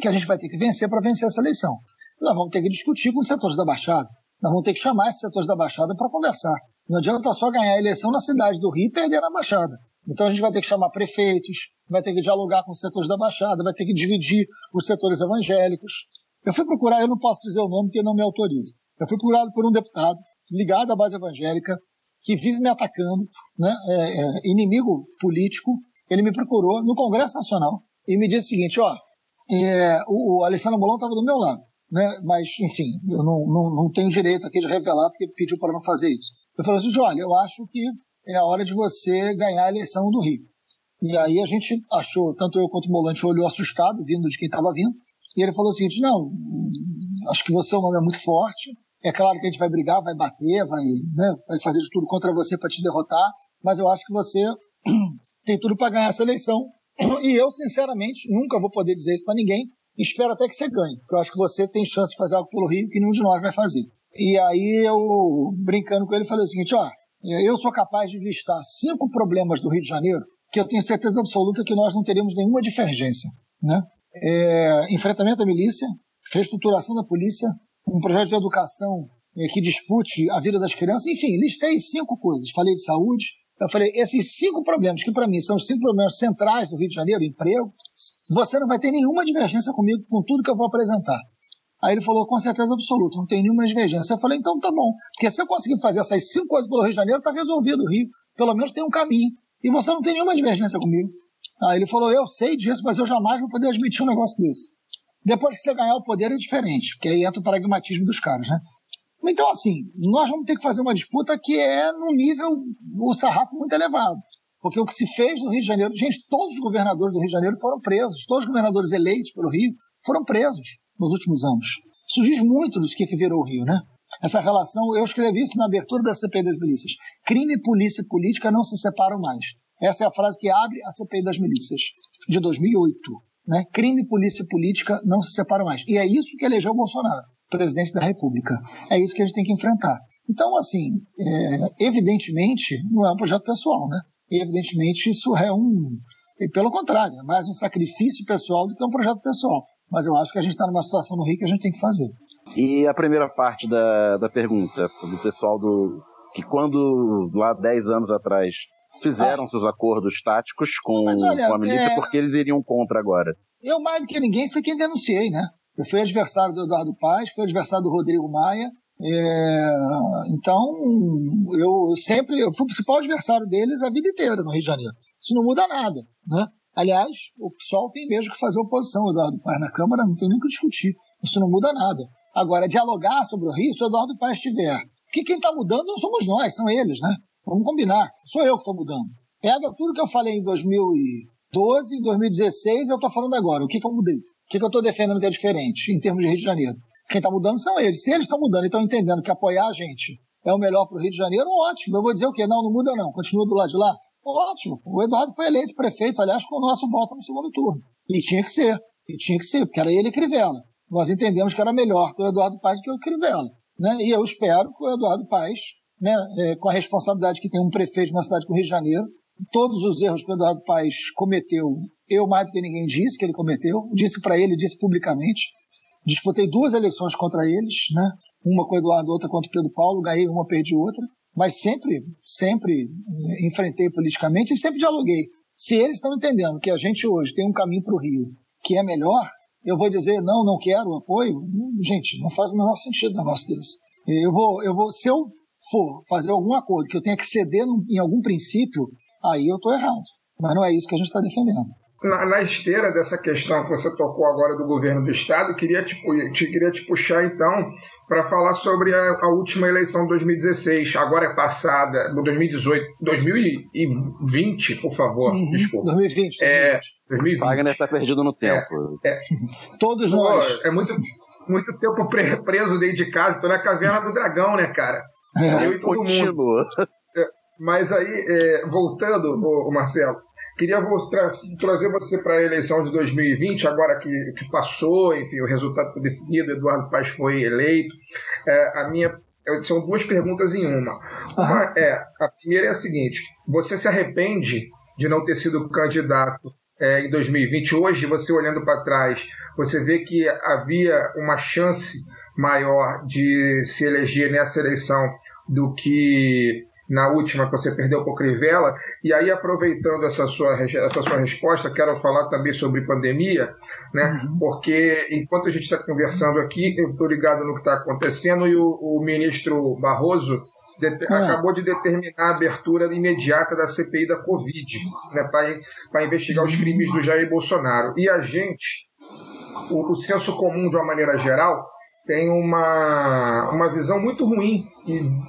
[SPEAKER 2] que a gente vai ter que vencer para vencer essa eleição. Nós vamos ter que discutir com os setores da Baixada. Nós vamos ter que chamar esses setores da Baixada para conversar. Não adianta só ganhar a eleição na cidade do Rio e perder na Baixada. Então a gente vai ter que chamar prefeitos, vai ter que dialogar com os setores da Baixada, vai ter que dividir os setores evangélicos. Eu fui procurar, eu não posso dizer o nome porque não me autoriza. Eu fui procurado por um deputado ligado à base evangélica que vive me atacando, né, é, é, inimigo político. Ele me procurou no Congresso Nacional e me disse o seguinte: ó, é, o, o Alessandro Molon estava do meu lado, né, mas enfim, eu não, não, não tenho direito aqui de revelar porque pediu para não fazer isso. Eu falei assim: olha, eu acho que é a hora de você ganhar a eleição do Rio. E aí a gente achou, tanto eu quanto o Molante olhou assustado, vindo de quem estava vindo, e ele falou o seguinte: não, acho que você, o nome é muito forte, é claro que a gente vai brigar, vai bater, vai, né, vai fazer de tudo contra você para te derrotar, mas eu acho que você tem tudo para ganhar essa eleição. E eu, sinceramente, nunca vou poder dizer isso para ninguém. Espero até que você ganhe, porque eu acho que você tem chance de fazer algo pelo Rio que nenhum de nós vai fazer. E aí eu, brincando com ele, falei o seguinte: ó, eu sou capaz de listar cinco problemas do Rio de Janeiro que eu tenho certeza absoluta que nós não teremos nenhuma divergência, né? É, enfrentamento à milícia, reestruturação da polícia, um projeto de educação eh, que dispute a vida das crianças. Enfim, listei cinco coisas. Falei de saúde. Eu falei, esses cinco problemas, que para mim são os cinco problemas centrais do Rio de Janeiro, emprego, você não vai ter nenhuma divergência comigo com tudo que eu vou apresentar. Aí ele falou, com certeza absoluta, não tem nenhuma divergência. Eu falei, então tá bom. Porque se eu conseguir fazer essas cinco coisas pelo Rio de Janeiro, tá resolvido o Rio. Pelo menos tem um caminho. E você não tem nenhuma divergência comigo. Aí ele falou, eu sei disso, mas eu jamais vou poder admitir um negócio desse. Depois que você ganhar o poder é diferente, porque aí entra o pragmatismo dos caras, né? Então, assim, nós vamos ter que fazer uma disputa que é no nível, o sarrafo muito elevado. Porque o que se fez no Rio de Janeiro, gente, todos os governadores do Rio de Janeiro foram presos, todos os governadores eleitos pelo Rio foram presos nos últimos anos. Isso diz muito do que, que virou o Rio, né? Essa relação, eu escrevi isso na abertura da CPI das milícias. Crime, polícia e política não se separam mais. Essa é a frase que abre a CPI das milícias, de 2008. Né? Crime, polícia e política não se separam mais. E é isso que elegeu o Bolsonaro, presidente da República. É isso que a gente tem que enfrentar. Então, assim, é, evidentemente, não é um projeto pessoal, né? evidentemente, isso é um. Pelo contrário, é mais um sacrifício pessoal do que um projeto pessoal. Mas eu acho que a gente está numa situação no Rio que a gente tem que fazer.
[SPEAKER 3] E a primeira parte da, da pergunta, do pessoal do. que quando, lá 10 anos atrás, fizeram ah. seus acordos táticos com, olha, com a milícia é... porque eles iriam contra agora.
[SPEAKER 2] Eu, mais do que ninguém, fui quem denunciei, né? Eu fui adversário do Eduardo Paz, fui adversário do Rodrigo Maia. É... então, eu sempre eu fui o principal adversário deles a vida inteira no Rio de Janeiro. Isso não muda nada, né? Aliás, o PSOL tem mesmo que fazer oposição Eduardo Paz na Câmara, não tem nem o que discutir. Isso não muda nada. Agora, dialogar sobre o Rio, se o Eduardo Paz estiver. Porque quem está mudando não somos nós, são eles, né? Vamos combinar. Sou eu que estou mudando. Pega tudo que eu falei em 2012, em 2016, eu estou falando agora. O que, que eu mudei? O que, que eu estou defendendo que é diferente em termos de Rio de Janeiro? Quem está mudando são eles. Se eles estão mudando e estão entendendo que apoiar a gente é o melhor para o Rio de Janeiro, ótimo. Eu vou dizer o quê? Não, não muda não. Continua do lado de lá. Ótimo. O Eduardo foi eleito prefeito, aliás, com o nosso voto no segundo turno. E tinha que ser. E tinha que ser, porque era ele e Crivella. Nós entendemos que era melhor o Eduardo Paes do que o Crivella. Né? E eu espero que o Eduardo Paes né, é, com a responsabilidade que tem um prefeito uma cidade como o Rio de Janeiro. Todos os erros que o Eduardo Paes cometeu, eu mais do que ninguém disse que ele cometeu, disse para ele, disse publicamente. Disputei duas eleições contra eles, né? uma com o Eduardo, outra contra o Pedro Paulo, ganhei uma, perdi outra, mas sempre, sempre é, enfrentei politicamente e sempre dialoguei. Se eles estão entendendo que a gente hoje tem um caminho para o Rio que é melhor, eu vou dizer não, não quero apoio. Gente, não faz o menor sentido um negócio desse. Eu vou, eu vou, se eu for fazer algum acordo que eu tenha que ceder em algum princípio, aí eu estou errado. Mas não é isso que a gente está defendendo.
[SPEAKER 4] Na, na, esteira dessa questão que você tocou agora do governo do Estado, queria te, te queria te puxar então para falar sobre a, a, última eleição de 2016, agora é passada, no 2018, 2020, por favor, uhum, desculpa.
[SPEAKER 2] 2020.
[SPEAKER 4] É, 2020.
[SPEAKER 3] Wagner está perdido no tempo.
[SPEAKER 2] É, é. Todos nós.
[SPEAKER 4] É muito, muito tempo preso dentro de casa, estou na caverna do dragão, né, cara?
[SPEAKER 3] É, eu e todo continua. mundo.
[SPEAKER 4] É, mas aí, é, voltando, o Marcelo, queria tra trazer você para a eleição de 2020, agora que, que passou, enfim, o resultado foi definido, Eduardo Paz foi eleito. É, a minha são duas perguntas em uma. Uma é, a primeira é a seguinte: você se arrepende de não ter sido candidato é, em 2020. Hoje, você olhando para trás, você vê que havia uma chance maior de se eleger nessa eleição do que na última que você perdeu para o Crivella. E aí, aproveitando essa sua, essa sua resposta, quero falar também sobre pandemia, né? Uhum. Porque enquanto a gente está conversando aqui, eu estou ligado no que está acontecendo e o, o ministro Barroso de, ah. acabou de determinar a abertura imediata da CPI da Covid, né? Para investigar os crimes do Jair Bolsonaro. E a gente, o, o senso comum de uma maneira geral, tem uma, uma visão muito ruim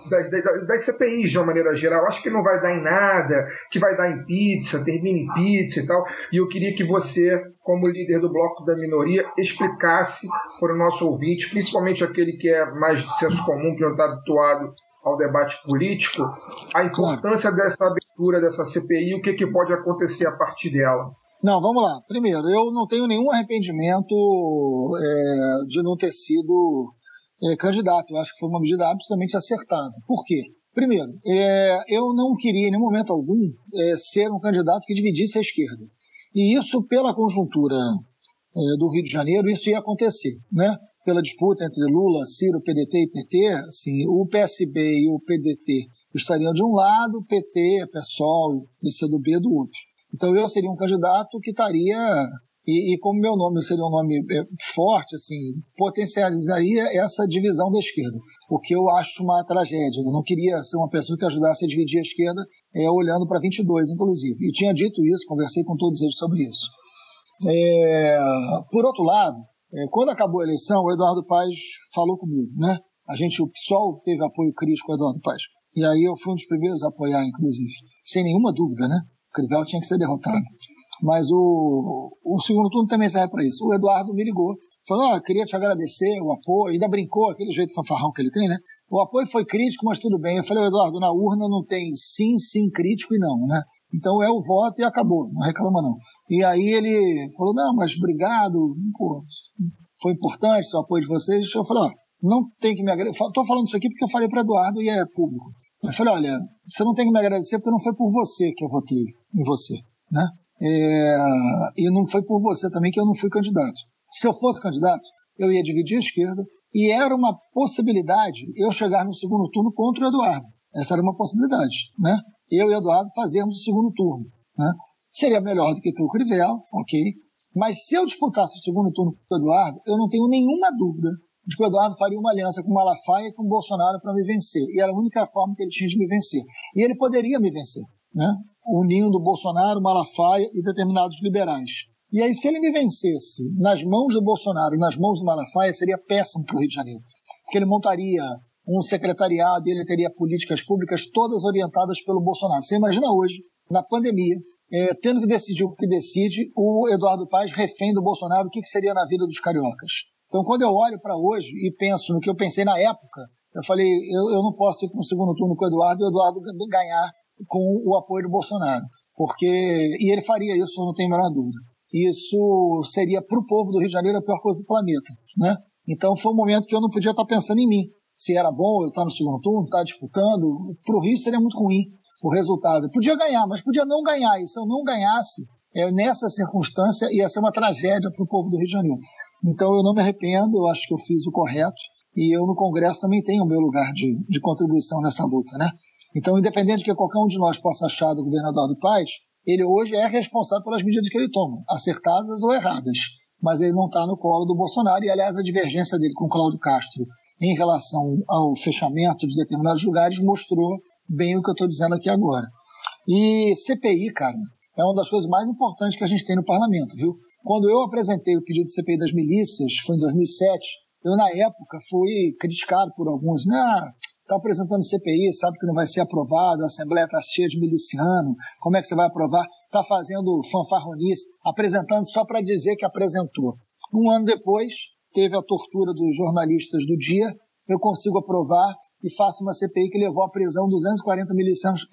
[SPEAKER 4] das, das, das, CPIs de uma maneira geral. Acho que não vai dar em nada, que vai dar em pizza, termina em pizza e tal. E eu queria que você, como líder do bloco da minoria, explicasse para o nosso ouvinte, principalmente aquele que é mais de senso comum, que não está habituado ao debate político, a importância dessa abertura dessa CPI e o que, que pode acontecer a partir dela.
[SPEAKER 2] Não, vamos lá. Primeiro, eu não tenho nenhum arrependimento é, de não ter sido é, candidato. Eu acho que foi uma medida absolutamente acertada. Por quê? Primeiro, é, eu não queria em nenhum momento algum é, ser um candidato que dividisse a esquerda. E isso, pela conjuntura é, do Rio de Janeiro, isso ia acontecer, né? Pela disputa entre Lula, Ciro, PDT e PT, assim, o PSB e o PDT estariam de um lado, o PT, PSOL, PCdoB do outro. Então eu seria um candidato que estaria e, e, como meu nome seria um nome é, forte, assim, potencializaria essa divisão da esquerda, o que eu acho uma tragédia. Eu não queria ser uma pessoa que ajudasse a dividir a esquerda, é, olhando para 22, inclusive. E tinha dito isso, conversei com todos eles sobre isso. É, por outro lado, é, quando acabou a eleição, o Eduardo Paes falou comigo, né? A gente, o PSOL, teve apoio crítico com o Eduardo Paes. E aí eu fui um dos primeiros a apoiar, inclusive. Sem nenhuma dúvida, né? Crivella tinha que ser derrotado. Mas o, o segundo turno também serve para isso. O Eduardo me ligou, falou: oh, queria te agradecer o apoio, ainda brincou, aquele jeito fanfarrão que ele tem, né? O apoio foi crítico, mas tudo bem. Eu falei: Eduardo, na urna não tem sim, sim, crítico e não, né? Então é o voto e acabou, não reclama não. E aí ele falou: não, mas obrigado, pô, foi importante o apoio de vocês. Eu falei: ó, não tem que me agradecer. Estou falando isso aqui porque eu falei para Eduardo e é público. Eu falei: olha, você não tem que me agradecer porque não foi por você que eu votei em você, né? É, e não foi por você também que eu não fui candidato. Se eu fosse candidato, eu ia dividir a esquerda e era uma possibilidade eu chegar no segundo turno contra o Eduardo. Essa era uma possibilidade, né? Eu e o Eduardo fazermos o segundo turno, né? Seria melhor do que ter o Crivella, ok? Mas se eu disputasse o segundo turno com o Eduardo, eu não tenho nenhuma dúvida de que o Eduardo faria uma aliança com Malafaia e com Bolsonaro para me vencer. E era a única forma que ele tinha de me vencer. E ele poderia me vencer, né? unindo Bolsonaro, Malafaia e determinados liberais. E aí, se ele me vencesse nas mãos do Bolsonaro e nas mãos do Malafaia, seria péssimo para o Rio de Janeiro. Porque ele montaria um secretariado, ele teria políticas públicas todas orientadas pelo Bolsonaro. Você imagina hoje, na pandemia, é, tendo que decidir o que decide, o Eduardo Paes refém do Bolsonaro, o que, que seria na vida dos cariocas. Então, quando eu olho para hoje e penso no que eu pensei na época, eu falei, eu, eu não posso ir para um segundo turno com o Eduardo e o Eduardo ganhar com o apoio do Bolsonaro. Porque, e ele faria isso, não tenho a menor dúvida. Isso seria para o povo do Rio de Janeiro a pior coisa do planeta. Né? Então foi um momento que eu não podia estar pensando em mim. Se era bom eu estar no segundo turno, estar disputando. Para o Rio seria muito ruim o resultado. Eu podia ganhar, mas podia não ganhar. E se eu não ganhasse, é, nessa circunstância ia ser uma tragédia para o povo do Rio de Janeiro. Então eu não me arrependo, eu acho que eu fiz o correto. E eu no Congresso também tenho o meu lugar de, de contribuição nessa luta. Né? Então, independente do que qualquer um de nós possa achar do governador do Paz, ele hoje é responsável pelas medidas que ele toma, acertadas ou erradas. Mas ele não está no colo do Bolsonaro, e aliás, a divergência dele com Cláudio Castro em relação ao fechamento de determinados lugares mostrou bem o que eu estou dizendo aqui agora. E CPI, cara, é uma das coisas mais importantes que a gente tem no parlamento, viu? Quando eu apresentei o pedido de CPI das milícias, foi em 2007, eu, na época, fui criticado por alguns. Né? está apresentando CPI, sabe que não vai ser aprovado, a Assembleia está cheia de miliciano, como é que você vai aprovar? Está fazendo fanfarronice, apresentando só para dizer que apresentou. Um ano depois, teve a tortura dos jornalistas do dia, eu consigo aprovar e faço uma CPI que levou à prisão 240 milicianos,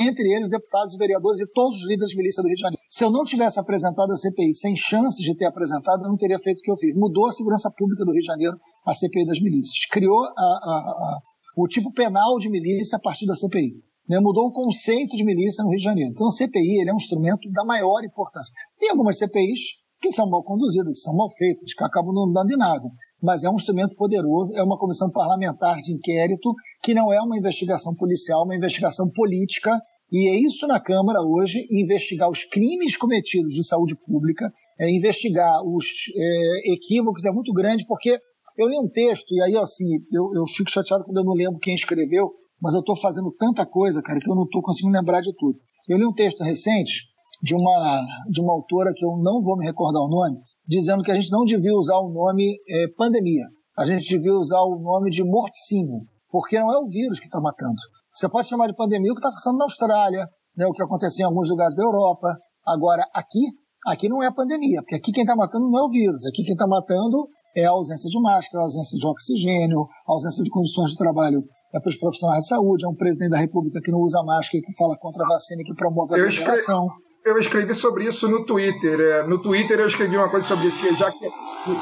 [SPEAKER 2] entre eles deputados e vereadores e todos os líderes de milícia do Rio de Janeiro. Se eu não tivesse apresentado a CPI sem chances de ter apresentado, eu não teria feito o que eu fiz. Mudou a segurança pública do Rio de Janeiro, a CPI das milícias. Criou a, a, a o tipo penal de milícia a partir da CPI. né, mudou o conceito de milícia no Rio de Janeiro. Então, a CPI ele é um instrumento da maior importância. Tem algumas CPIs que são mal conduzidas, que são mal feitas, que acabam não dando em nada. Mas é um instrumento poderoso, é uma comissão parlamentar de inquérito, que não é uma investigação policial, é uma investigação política, e é isso na Câmara hoje, investigar os crimes cometidos de saúde pública, é investigar os é, equívocos, é muito grande, porque eu li um texto, e aí assim, eu, eu fico chateado quando eu não lembro quem escreveu, mas eu estou fazendo tanta coisa, cara, que eu não estou conseguindo lembrar de tudo. Eu li um texto recente de uma, de uma autora que eu não vou me recordar o nome, dizendo que a gente não devia usar o nome é, pandemia. A gente devia usar o nome de morticínio, porque não é o vírus que está matando. Você pode chamar de pandemia o que está acontecendo na Austrália, né, o que aconteceu em alguns lugares da Europa. Agora, aqui, aqui não é pandemia, porque aqui quem está matando não é o vírus. Aqui quem está matando é a ausência de máscara, a ausência de oxigênio, a ausência de condições de trabalho é para os profissionais de saúde, é um presidente da República que não usa máscara, que fala contra a vacina e que promove a aglomeração
[SPEAKER 4] eu escrevi sobre isso no Twitter. É, no Twitter eu escrevi uma coisa sobre isso, que já que,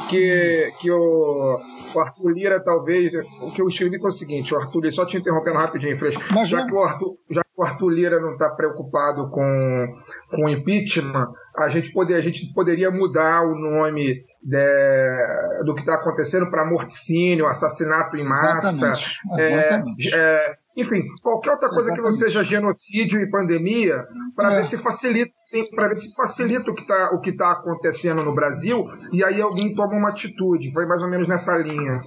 [SPEAKER 4] que, que o, o Arthur Lira talvez. O que eu escrevi foi o seguinte, o Arthur Lira, só te interrompendo rapidinho, Fresco. Já, que o Arthur, já que o Arthur Lira não está preocupado com, com impeachment, a gente, poder, a gente poderia mudar o nome de, do que está acontecendo para morticínio, assassinato em massa.
[SPEAKER 2] Exatamente. Exatamente.
[SPEAKER 4] É, é, enfim, qualquer outra coisa Exatamente. que não seja genocídio e pandemia, para é. ver se facilita para ver se facilita o que está o que tá acontecendo no Brasil e aí alguém toma uma atitude. Foi mais ou menos nessa linha.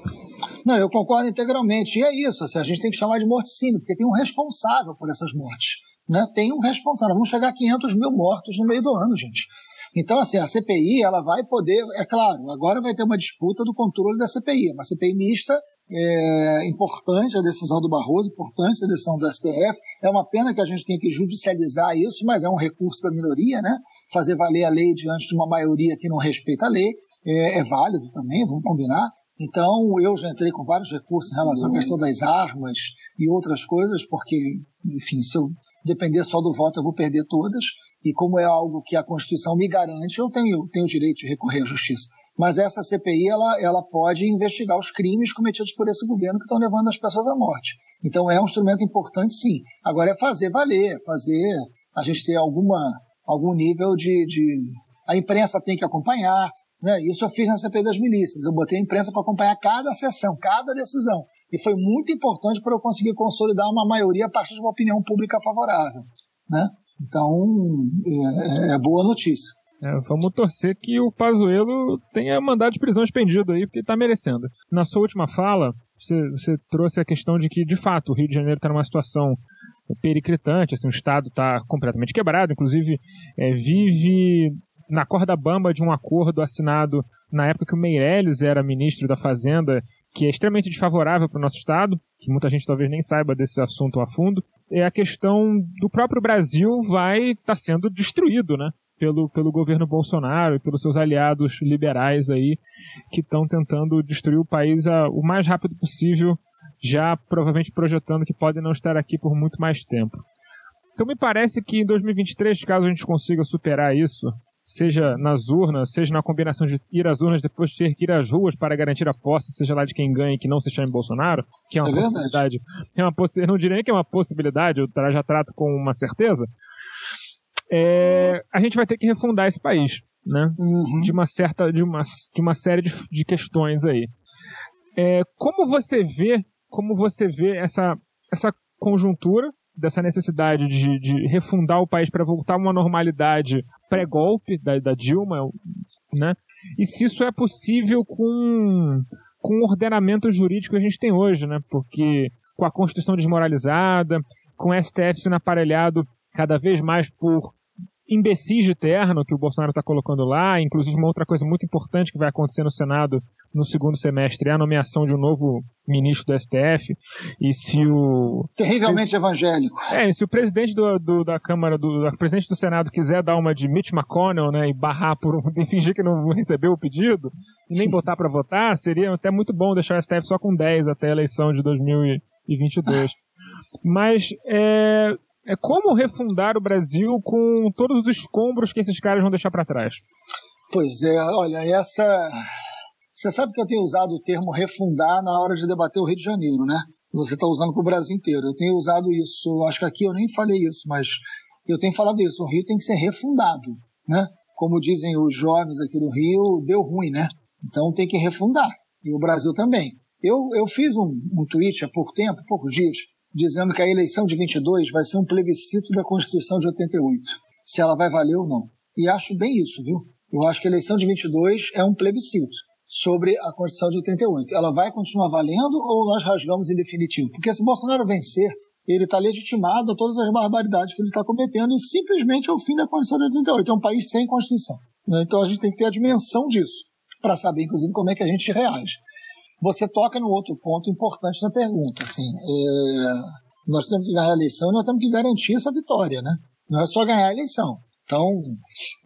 [SPEAKER 2] Não, eu concordo integralmente. E é isso, assim, a gente tem que chamar de morticínio, porque tem um responsável por essas mortes. Né? Tem um responsável. Vamos chegar a 500 mil mortos no meio do ano, gente. Então, assim, a CPI ela vai poder, é claro, agora vai ter uma disputa do controle da CPI, uma CPI mista, é importante a decisão do Barroso, importante a decisão do STF. É uma pena que a gente tenha que judicializar isso, mas é um recurso da minoria, né? Fazer valer a lei diante de uma maioria que não respeita a lei é, é válido também, vamos combinar. Então, eu já entrei com vários recursos em relação à questão das armas e outras coisas, porque, enfim, se eu depender só do voto, eu vou perder todas. E como é algo que a Constituição me garante, eu tenho, tenho o direito de recorrer à justiça. Mas essa CPI ela, ela pode investigar os crimes cometidos por esse governo que estão levando as pessoas à morte. Então é um instrumento importante, sim. Agora é fazer valer, fazer a gente ter alguma, algum nível de, de. A imprensa tem que acompanhar. Né? Isso eu fiz na CPI das milícias. Eu botei a imprensa para acompanhar cada sessão, cada decisão. E foi muito importante para eu conseguir consolidar uma maioria a partir de uma opinião pública favorável. Né? Então, é, é boa notícia.
[SPEAKER 1] É, vamos torcer que o Pazuello tenha mandado de prisão expendido aí, porque está merecendo. Na sua última fala, você, você, trouxe a questão de que, de fato, o Rio de Janeiro está numa situação periclitante, assim, o Estado está completamente quebrado, inclusive é, vive na corda bamba de um acordo assinado na época que o Meirelles era ministro da Fazenda, que é extremamente desfavorável para o nosso Estado, que muita gente talvez nem saiba desse assunto a fundo, é a questão do próprio Brasil vai estar tá sendo destruído, né? Pelo, pelo governo Bolsonaro e pelos seus aliados liberais aí, que estão tentando destruir o país a, o mais rápido possível, já provavelmente projetando que podem não estar aqui por muito mais tempo. Então me parece que em 2023, caso a gente consiga superar isso, seja nas urnas, seja na combinação de ir às urnas depois ter que ir às ruas para garantir a posse, seja lá de quem ganha e que não se chame Bolsonaro, que é uma é possibilidade. É uma possi eu não diria que é uma possibilidade, eu já trato com uma certeza. É, a gente vai ter que refundar esse país, né? Uhum. De uma certa, de uma, de uma série de, de questões aí. É, como você vê, como você vê essa, essa conjuntura dessa necessidade de, de refundar o país para voltar a uma normalidade pré-golpe da, da Dilma, né? E se isso é possível com, com o ordenamento jurídico que a gente tem hoje, né? Porque com a Constituição desmoralizada, com o STF sendo aparelhado cada vez mais por imbecis de terno que o Bolsonaro está colocando lá, inclusive uma outra coisa muito importante que vai acontecer no Senado no segundo semestre é a nomeação de um novo ministro do STF. E se o.
[SPEAKER 2] Terrivelmente se, evangélico.
[SPEAKER 1] É, se o presidente do, do, da Câmara, do, do presidente do Senado quiser dar uma de Mitch McConnell, né, e barrar por e fingir que não recebeu o pedido, e nem botar para votar, seria até muito bom deixar o STF só com 10 até a eleição de 2022. Mas é, é como refundar o Brasil com todos os escombros que esses caras vão deixar para trás.
[SPEAKER 2] Pois é, olha, essa. Você sabe que eu tenho usado o termo refundar na hora de debater o Rio de Janeiro, né? Você está usando para o Brasil inteiro. Eu tenho usado isso, acho que aqui eu nem falei isso, mas eu tenho falado isso. O Rio tem que ser refundado, né? Como dizem os jovens aqui do Rio, deu ruim, né? Então tem que refundar. E o Brasil também. Eu, eu fiz um, um tweet há pouco tempo, poucos dias, dizendo que a eleição de 22 vai ser um plebiscito da Constituição de 88, se ela vai valer ou não. E acho bem isso, viu? Eu acho que a eleição de 22 é um plebiscito sobre a Constituição de 88. Ela vai continuar valendo ou nós rasgamos em definitivo? Porque se Bolsonaro vencer, ele está legitimado a todas as barbaridades que ele está cometendo e simplesmente é o fim da Constituição de 88. É um país sem Constituição. Né? Então a gente tem que ter a dimensão disso, para saber, inclusive, como é que a gente reage. Você toca no outro ponto importante na pergunta. Assim, é... Nós temos que ganhar a eleição e nós temos que garantir essa vitória. Né? Não é só ganhar a eleição. Então,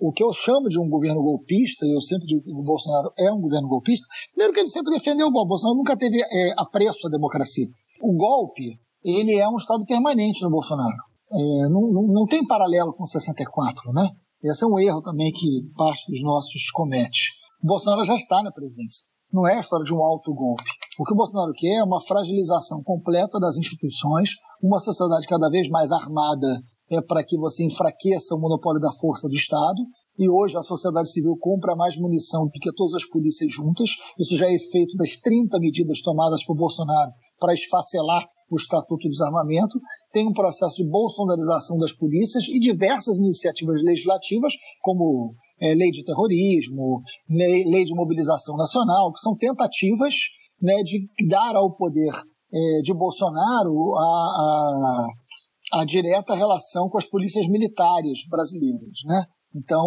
[SPEAKER 2] o que eu chamo de um governo golpista, e eu sempre digo que o Bolsonaro é um governo golpista, primeiro que ele sempre defendeu o golpe. O Bolsonaro nunca teve é, apreço à democracia. O golpe, ele é um estado permanente no Bolsonaro. É, não, não, não, tem paralelo com 64, né? Esse é um erro também que parte dos nossos comete. O Bolsonaro já está na presidência. Não é a história de um alto golpe. O que o Bolsonaro quer é uma fragilização completa das instituições, uma sociedade cada vez mais armada é para que você enfraqueça o monopólio da força do Estado. E hoje a sociedade civil compra mais munição do que todas as polícias juntas. Isso já é efeito das 30 medidas tomadas por Bolsonaro para esfacelar o Estatuto do Desarmamento. Tem um processo de bolsonarização das polícias e diversas iniciativas legislativas, como é, lei de terrorismo, lei, lei, de mobilização nacional, que são tentativas né, de dar ao poder é, de Bolsonaro a, a a direta relação com as polícias militares brasileiras, né? Então,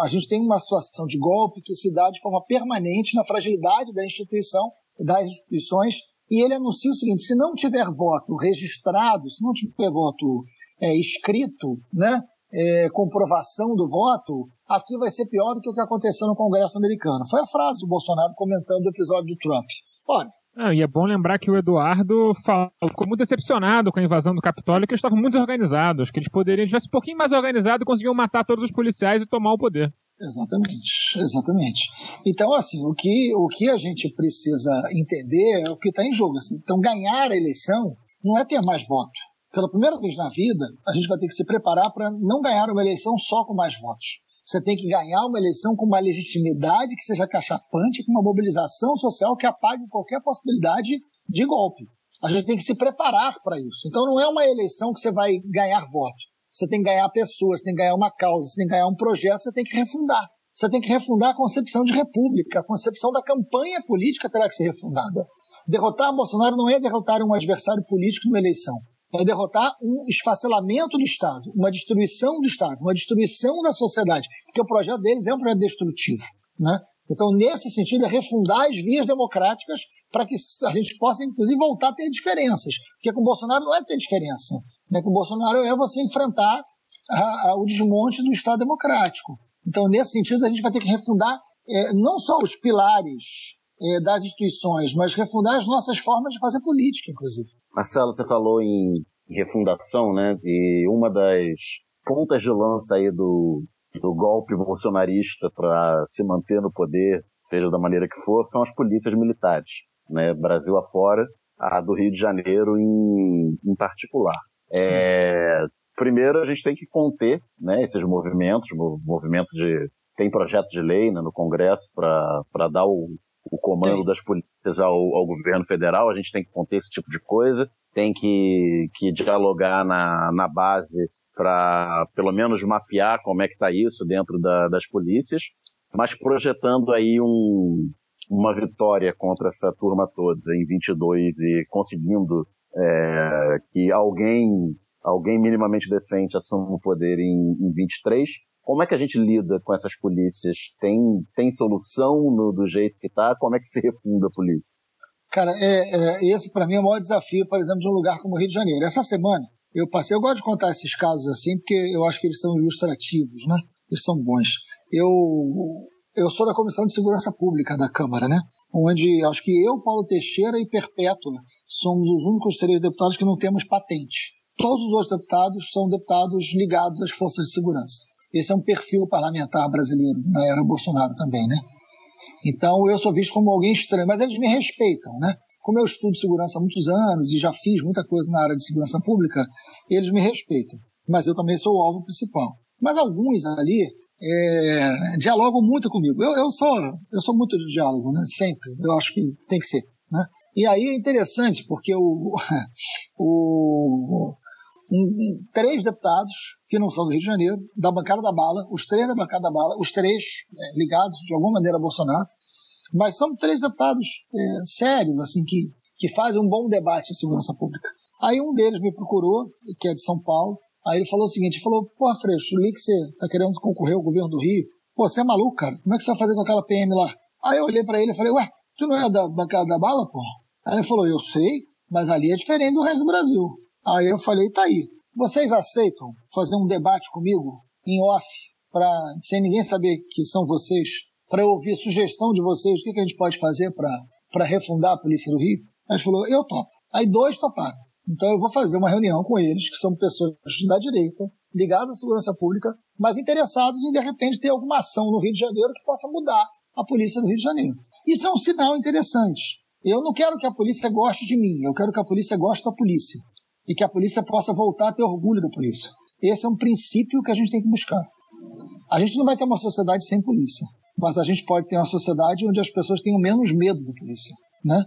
[SPEAKER 2] a gente tem uma situação de golpe que se dá de forma permanente na fragilidade da instituição, das instituições, e ele anuncia o seguinte: se não tiver voto registrado, se não tiver voto é, escrito, né, é, comprovação do voto, aqui vai ser pior do que o que aconteceu no Congresso americano. Foi a frase do Bolsonaro comentando o episódio do Trump. Ora,
[SPEAKER 1] ah, e é bom lembrar que o Eduardo falou, ficou muito decepcionado com a invasão do Capitólio, que eles estavam muito desorganizados, que eles poderiam, tivesse um pouquinho mais organizado, conseguiam matar todos os policiais e tomar o poder.
[SPEAKER 2] Exatamente, exatamente. Então, assim, o que, o que a gente precisa entender é o que está em jogo. Assim. Então, ganhar a eleição não é ter mais voto. Pela primeira vez na vida, a gente vai ter que se preparar para não ganhar uma eleição só com mais votos. Você tem que ganhar uma eleição com uma legitimidade que seja cachapante, com uma mobilização social que apague qualquer possibilidade de golpe. A gente tem que se preparar para isso. Então não é uma eleição que você vai ganhar votos. Você tem que ganhar pessoas, você tem que ganhar uma causa, você tem que ganhar um projeto, você tem que refundar. Você tem que refundar a concepção de república, a concepção da campanha política terá que ser refundada. Derrotar Bolsonaro não é derrotar um adversário político numa eleição é derrotar um esfacelamento do Estado, uma destruição do Estado, uma destruição da sociedade, porque o projeto deles é um projeto destrutivo. Né? Então, nesse sentido, é refundar as vias democráticas para que a gente possa, inclusive, voltar a ter diferenças. Porque com o Bolsonaro não é ter diferença. Né? Com o Bolsonaro é você enfrentar a, a, o desmonte do Estado democrático. Então, nesse sentido, a gente vai ter que refundar é, não só os pilares é, das instituições, mas refundar as nossas formas de fazer política, inclusive.
[SPEAKER 3] Marcelo, você falou em refundação, né? E uma das pontas de lança aí do, do golpe bolsonarista para se manter no poder, seja da maneira que for, são as polícias militares, né? Brasil afora, a do Rio de Janeiro em, em particular. É, primeiro, a gente tem que conter né, esses movimentos, movimento de tem projeto de lei né, no Congresso para dar o, o comando das polícias ao, ao, governo federal, a gente tem que conter esse tipo de coisa, tem que, que dialogar na, na base para pelo menos mapear como é que está isso dentro da, das polícias, mas projetando aí um, uma vitória contra essa turma toda em 22 e conseguindo é, que alguém alguém minimamente decente assuma o poder em, em 23, como é que a gente lida com essas polícias? Tem, tem solução no, do jeito que está? Como é que se refunda a polícia?
[SPEAKER 2] Cara, é, é esse para mim é o maior desafio, por exemplo, de um lugar como o Rio de Janeiro. Essa semana eu passei, eu gosto de contar esses casos assim, porque eu acho que eles são ilustrativos, né? Eles são bons. Eu, eu sou da Comissão de Segurança Pública da Câmara, né? Onde acho que eu, Paulo Teixeira e Perpétua somos os únicos três deputados que não temos patente. Todos os outros deputados são deputados ligados às forças de segurança. Esse é um perfil parlamentar brasileiro, na era Bolsonaro também, né? Então eu sou visto como alguém estranho, mas eles me respeitam, né? como eu estudo segurança há muitos anos e já fiz muita coisa na área de segurança pública, eles me respeitam. Mas eu também sou o alvo principal. Mas alguns ali é, dialogam muito comigo. Eu, eu, sou, eu sou muito de diálogo, né? sempre. Eu acho que tem que ser. Né? E aí é interessante, porque o, o, um, três deputados que não são do Rio de Janeiro, da bancada da bala, os três da bancada da bala, os três é, ligados de alguma maneira a Bolsonaro, mas são três deputados é, sérios, assim, que, que fazem um bom debate em segurança pública. Aí um deles me procurou, que é de São Paulo, aí ele falou o seguinte, ele falou, pô, Freixo, li que você tá querendo concorrer ao governo do Rio, pô, você é maluco, cara, como é que você vai fazer com aquela PM lá? Aí eu olhei para ele e falei, ué, tu não é da bancada da bala, pô? Aí ele falou, eu sei, mas ali é diferente do resto do Brasil. Aí eu falei, tá aí, vocês aceitam fazer um debate comigo em off, pra, sem ninguém saber que são vocês, para eu ouvir sugestão de vocês, o que, que a gente pode fazer para refundar a Polícia do Rio? Aí falou, eu topo. Aí dois toparam. Então eu vou fazer uma reunião com eles, que são pessoas da direita, ligadas à segurança pública, mas interessados em, de repente, ter alguma ação no Rio de Janeiro que possa mudar a polícia do Rio de Janeiro. Isso é um sinal interessante. Eu não quero que a polícia goste de mim, eu quero que a polícia goste da polícia e que a polícia possa voltar a ter orgulho da polícia. Esse é um princípio que a gente tem que buscar. A gente não vai ter uma sociedade sem polícia, mas a gente pode ter uma sociedade onde as pessoas tenham menos medo da polícia, né?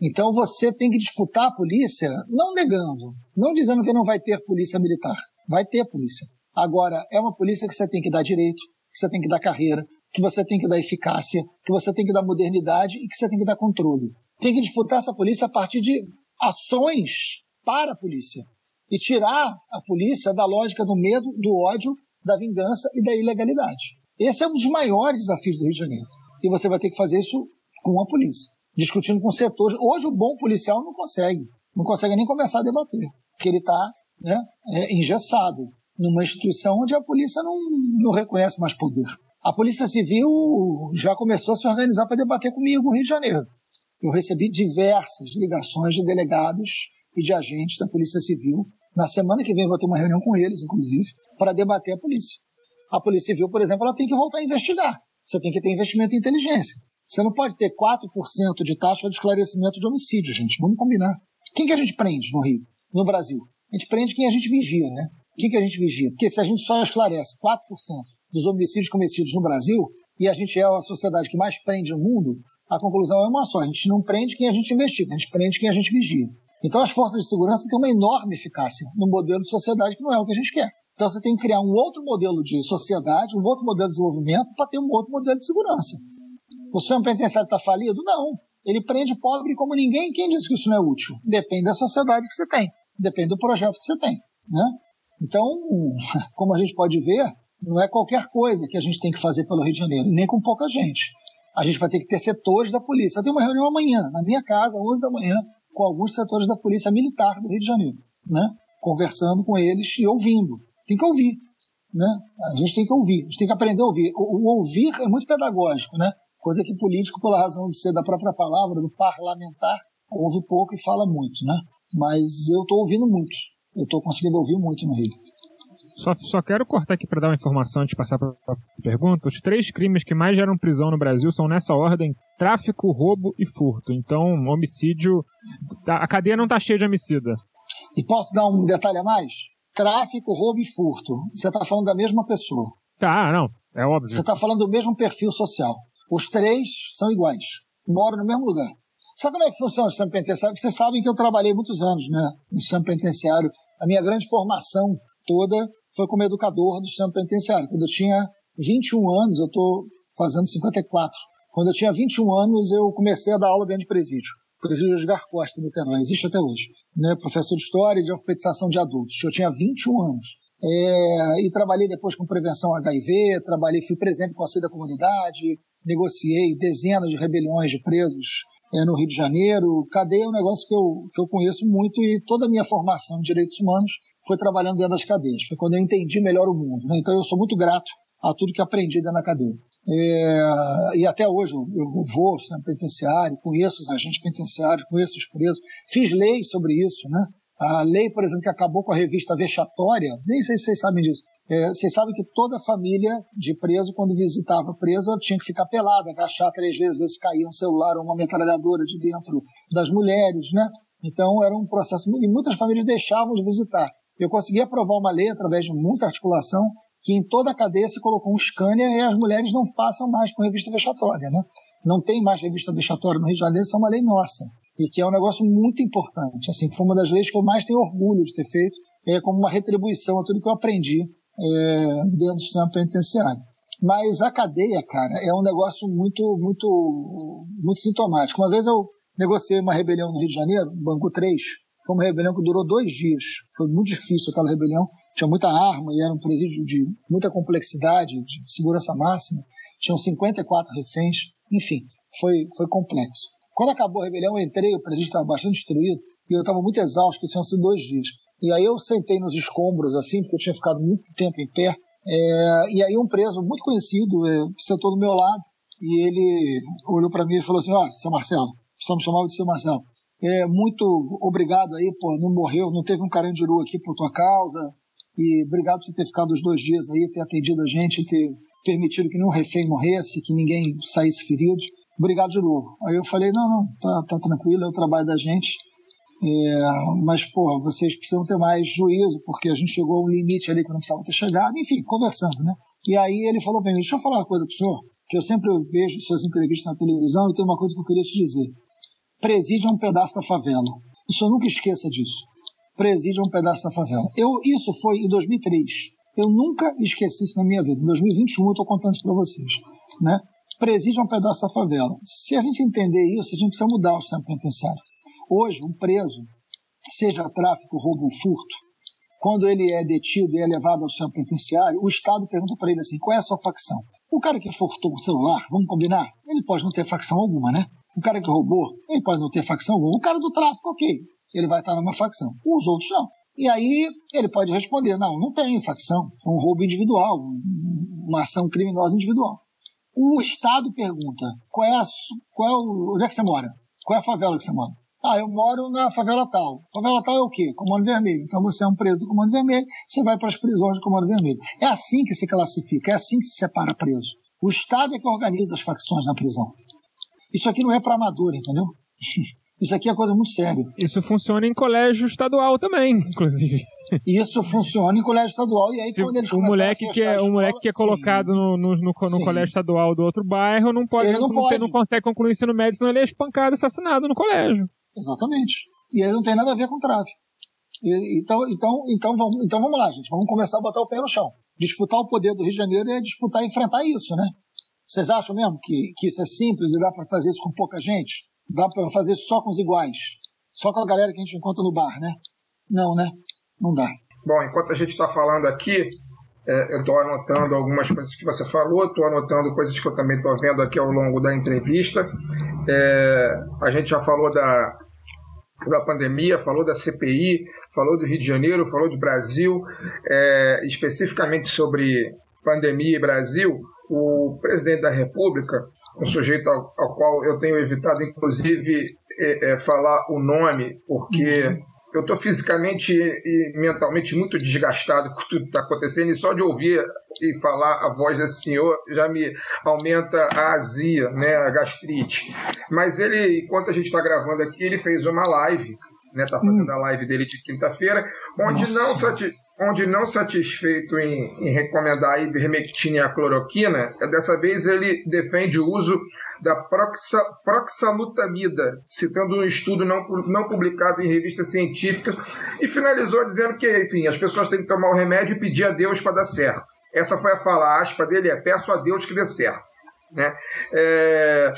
[SPEAKER 2] Então você tem que disputar a polícia, não negando, não dizendo que não vai ter polícia militar. Vai ter polícia. Agora, é uma polícia que você tem que dar direito, que você tem que dar carreira, que você tem que dar eficácia, que você tem que dar modernidade e que você tem que dar controle. Tem que disputar essa polícia a partir de ações para a polícia e tirar a polícia da lógica do medo, do ódio, da vingança e da ilegalidade. Esse é um dos maiores desafios do Rio de Janeiro. E você vai ter que fazer isso com a polícia, discutindo com setores. Hoje o bom policial não consegue, não consegue nem começar a debater, porque ele está né, é, engessado numa instituição onde a polícia não, não reconhece mais poder. A Polícia Civil já começou a se organizar para debater comigo no Rio de Janeiro. Eu recebi diversas ligações de delegados e de agentes da Polícia Civil. Na semana que vem vou ter uma reunião com eles, inclusive, para debater a polícia. A Polícia Civil, por exemplo, ela tem que voltar a investigar. Você tem que ter investimento em inteligência. Você não pode ter 4% de taxa de esclarecimento de homicídio, gente. Vamos combinar. Quem que a gente prende no Rio, no Brasil? A gente prende quem a gente vigia, né? Quem que a gente vigia? Porque se a gente só esclarece 4% dos homicídios cometidos no Brasil, e a gente é a sociedade que mais prende no mundo, a conclusão é uma só. A gente não prende quem a gente investiga, a gente prende quem a gente vigia. Então as forças de segurança têm uma enorme eficácia no modelo de sociedade que não é o que a gente quer. Então você tem que criar um outro modelo de sociedade, um outro modelo de desenvolvimento para ter um outro modelo de segurança. O sistema penitenciário está falido? Não. Ele prende pobre como ninguém. Quem diz que isso não é útil? Depende da sociedade que você tem. Depende do projeto que você tem. Né? Então, como a gente pode ver, não é qualquer coisa que a gente tem que fazer pelo Rio de Janeiro, nem com pouca gente. A gente vai ter que ter setores da polícia. Eu tenho uma reunião amanhã, na minha casa, 11 da manhã, com alguns setores da Polícia Militar do Rio de Janeiro, né? conversando com eles e ouvindo. Tem que ouvir. Né? A gente tem que ouvir, a gente tem que aprender a ouvir. O, o ouvir é muito pedagógico, né? coisa que político, pela razão de ser da própria palavra, do parlamentar, ouve pouco e fala muito. Né? Mas eu estou ouvindo muito. Eu estou conseguindo ouvir muito no Rio.
[SPEAKER 1] Só, só quero cortar aqui para dar uma informação antes de passar para a pergunta. Os três crimes que mais geram prisão no Brasil são nessa ordem: tráfico, roubo e furto. Então, homicídio. A cadeia não está cheia de homicida.
[SPEAKER 2] E posso dar um detalhe a mais? Tráfico, roubo e furto. Você está falando da mesma pessoa.
[SPEAKER 1] Tá, não. É óbvio.
[SPEAKER 2] Você está falando do mesmo perfil social. Os três são iguais. Moram no mesmo lugar. Sabe como é que funciona o sistema penitenciário? Vocês sabem que eu trabalhei muitos anos né, no sistema penitenciário. A minha grande formação toda foi como educador do sistema penitenciário. Quando eu tinha 21 anos, eu estou fazendo 54. Quando eu tinha 21 anos, eu comecei a dar aula dentro de presídio. Presídio Osgar Costa, em Niterói, existe até hoje. Né? Professor de História e de Alfabetização de Adultos. Eu tinha 21 anos. É, e trabalhei depois com prevenção HIV, trabalhei, fui presidente do Conselho da Comunidade, negociei dezenas de rebeliões de presos é, no Rio de Janeiro. Cadeia é um negócio que eu, que eu conheço muito e toda a minha formação em direitos humanos foi trabalhando dentro das cadeias. Foi quando eu entendi melhor o mundo. Né? Então eu sou muito grato a tudo que aprendi dentro da cadeia. É, e até hoje eu, eu vou no penitenciário, conheço os agentes penitenciários, conheço os presos, fiz lei sobre isso, né? A lei, por exemplo, que acabou com a revista vexatória, nem sei se vocês sabem disso. É, vocês sabem que toda família de preso, quando visitava preso, tinha que ficar pelada, agachar três vezes, ver se caía um celular ou uma metralhadora de dentro das mulheres, né? Então era um processo, e muitas famílias deixavam de visitar. Eu consegui aprovar uma lei através de muita articulação que em toda a cadeia se colocou um scanner e as mulheres não passam mais com revista vexatória, né? Não tem mais revista vexatória no Rio de Janeiro, isso é uma lei nossa. E que é um negócio muito importante. Assim, foi uma das leis que eu mais tenho orgulho de ter feito, é como uma retribuição a tudo que eu aprendi é, dentro do sistema penitenciário. Mas a cadeia, cara, é um negócio muito, muito, muito sintomático. Uma vez eu negociei uma rebelião no Rio de Janeiro, Bangu 3, foi uma rebelião que durou dois dias. Foi muito difícil aquela rebelião. Tinha muita arma e era um presídio de muita complexidade, de segurança máxima. Tinham 54 reféns. Enfim, foi, foi complexo. Quando acabou a rebelião, eu entrei, o presídio estava bastante destruído e eu estava muito exausto, tinham sido dois dias. E aí eu sentei nos escombros, assim, porque eu tinha ficado muito tempo em pé. É, e aí um preso muito conhecido é, sentou do meu lado e ele olhou para mim e falou assim, ó, oh, seu Marcelo, só me chamava de seu Marcelo, é, muito obrigado aí, pô, não morreu, não teve um carandiru aqui por tua causa, e obrigado por você ter ficado os dois dias aí, ter atendido a gente, ter permitido que nenhum refém morresse, que ninguém saísse ferido. Obrigado de novo. Aí eu falei, não, não, tá, tá tranquilo, é o trabalho da gente. É, mas, pô, vocês precisam ter mais juízo, porque a gente chegou a um limite ali que não precisava ter chegado. Enfim, conversando, né? E aí ele falou bem, deixa eu falar uma coisa pro senhor, que eu sempre vejo suas entrevistas na televisão e tem uma coisa que eu queria te dizer. Presídio é um pedaço da favela. O senhor nunca esqueça disso. Presídio é um pedaço da favela. Eu, isso foi em 2003. Eu nunca esqueci isso na minha vida. Em 2021 eu estou contando isso para vocês. Né? Presídio é um pedaço da favela. Se a gente entender isso, a gente precisa mudar o sistema penitenciário. Hoje, um preso, seja tráfico, roubo ou furto, quando ele é detido e é levado ao sistema penitenciário, o Estado pergunta para ele assim: qual é a sua facção? O cara que furtou o celular, vamos combinar? Ele pode não ter facção alguma, né? O cara que roubou, ele pode não ter facção alguma. O cara do tráfico, ok, ele vai estar numa facção. Os outros não. E aí ele pode responder: não, não tem facção, foi um roubo individual, uma ação criminosa individual. O Estado pergunta: qual é a, qual é o, onde é que você mora? Qual é a favela que você mora? Ah, eu moro na favela tal. Favela tal é o quê? Comando Vermelho. Então você é um preso do Comando Vermelho, você vai para as prisões do Comando Vermelho. É assim que se classifica, é assim que se separa preso. O Estado é que organiza as facções na prisão. Isso aqui não é para amador, entendeu? Isso aqui é coisa muito séria.
[SPEAKER 1] Isso funciona em colégio estadual também, inclusive.
[SPEAKER 2] Isso funciona em colégio estadual e aí
[SPEAKER 1] Se
[SPEAKER 2] quando eles
[SPEAKER 1] o moleque que é
[SPEAKER 2] fechar a
[SPEAKER 1] o moleque que é
[SPEAKER 2] escola,
[SPEAKER 1] colocado no, no, no, no
[SPEAKER 2] Sim.
[SPEAKER 1] colégio estadual do outro bairro não pode
[SPEAKER 2] Ele não
[SPEAKER 1] não,
[SPEAKER 2] pode.
[SPEAKER 1] não consegue concluir o ensino médio senão ele é espancado assassinado no colégio
[SPEAKER 2] Sim, exatamente. E aí não tem nada a ver com tráfico. E- então, então, então, vamos, então vamos lá, gente. Vamos começar a botar o pé no chão. Disputar o poder do Rio de Janeiro é disputar e enfrentar isso, né? Vocês acham mesmo que, que isso é simples e dá para fazer isso com pouca gente? Dá para fazer isso só com os iguais? Só com a galera que a gente encontra no bar, né? Não, né? Não dá.
[SPEAKER 4] Bom, enquanto a gente está falando aqui, é, eu estou anotando algumas coisas que você falou, estou anotando coisas que eu também estou vendo aqui ao longo da entrevista. É, a gente já falou da, da pandemia, falou da CPI, falou do Rio de Janeiro, falou de Brasil, é, especificamente sobre pandemia e Brasil. O presidente da República, um sujeito ao, ao qual eu tenho evitado, inclusive, é, é, falar o nome, porque eu estou fisicamente e mentalmente muito desgastado com tudo que está acontecendo e só de ouvir e falar a voz desse senhor já me aumenta a azia, né, a gastrite. Mas ele, enquanto a gente está gravando aqui, ele fez uma live, né, tá fazendo a live dele de quinta-feira, onde
[SPEAKER 2] Nossa
[SPEAKER 4] não, onde não satisfeito em, em recomendar a ivermectina e a cloroquina, dessa vez ele defende o uso da proxa, proxalutamida, citando um estudo não, não publicado em revista científica, e finalizou dizendo que, enfim, as pessoas têm que tomar o remédio e pedir a Deus para dar certo. Essa foi a fala aspa dele, é peço a Deus que dê certo. Né? É,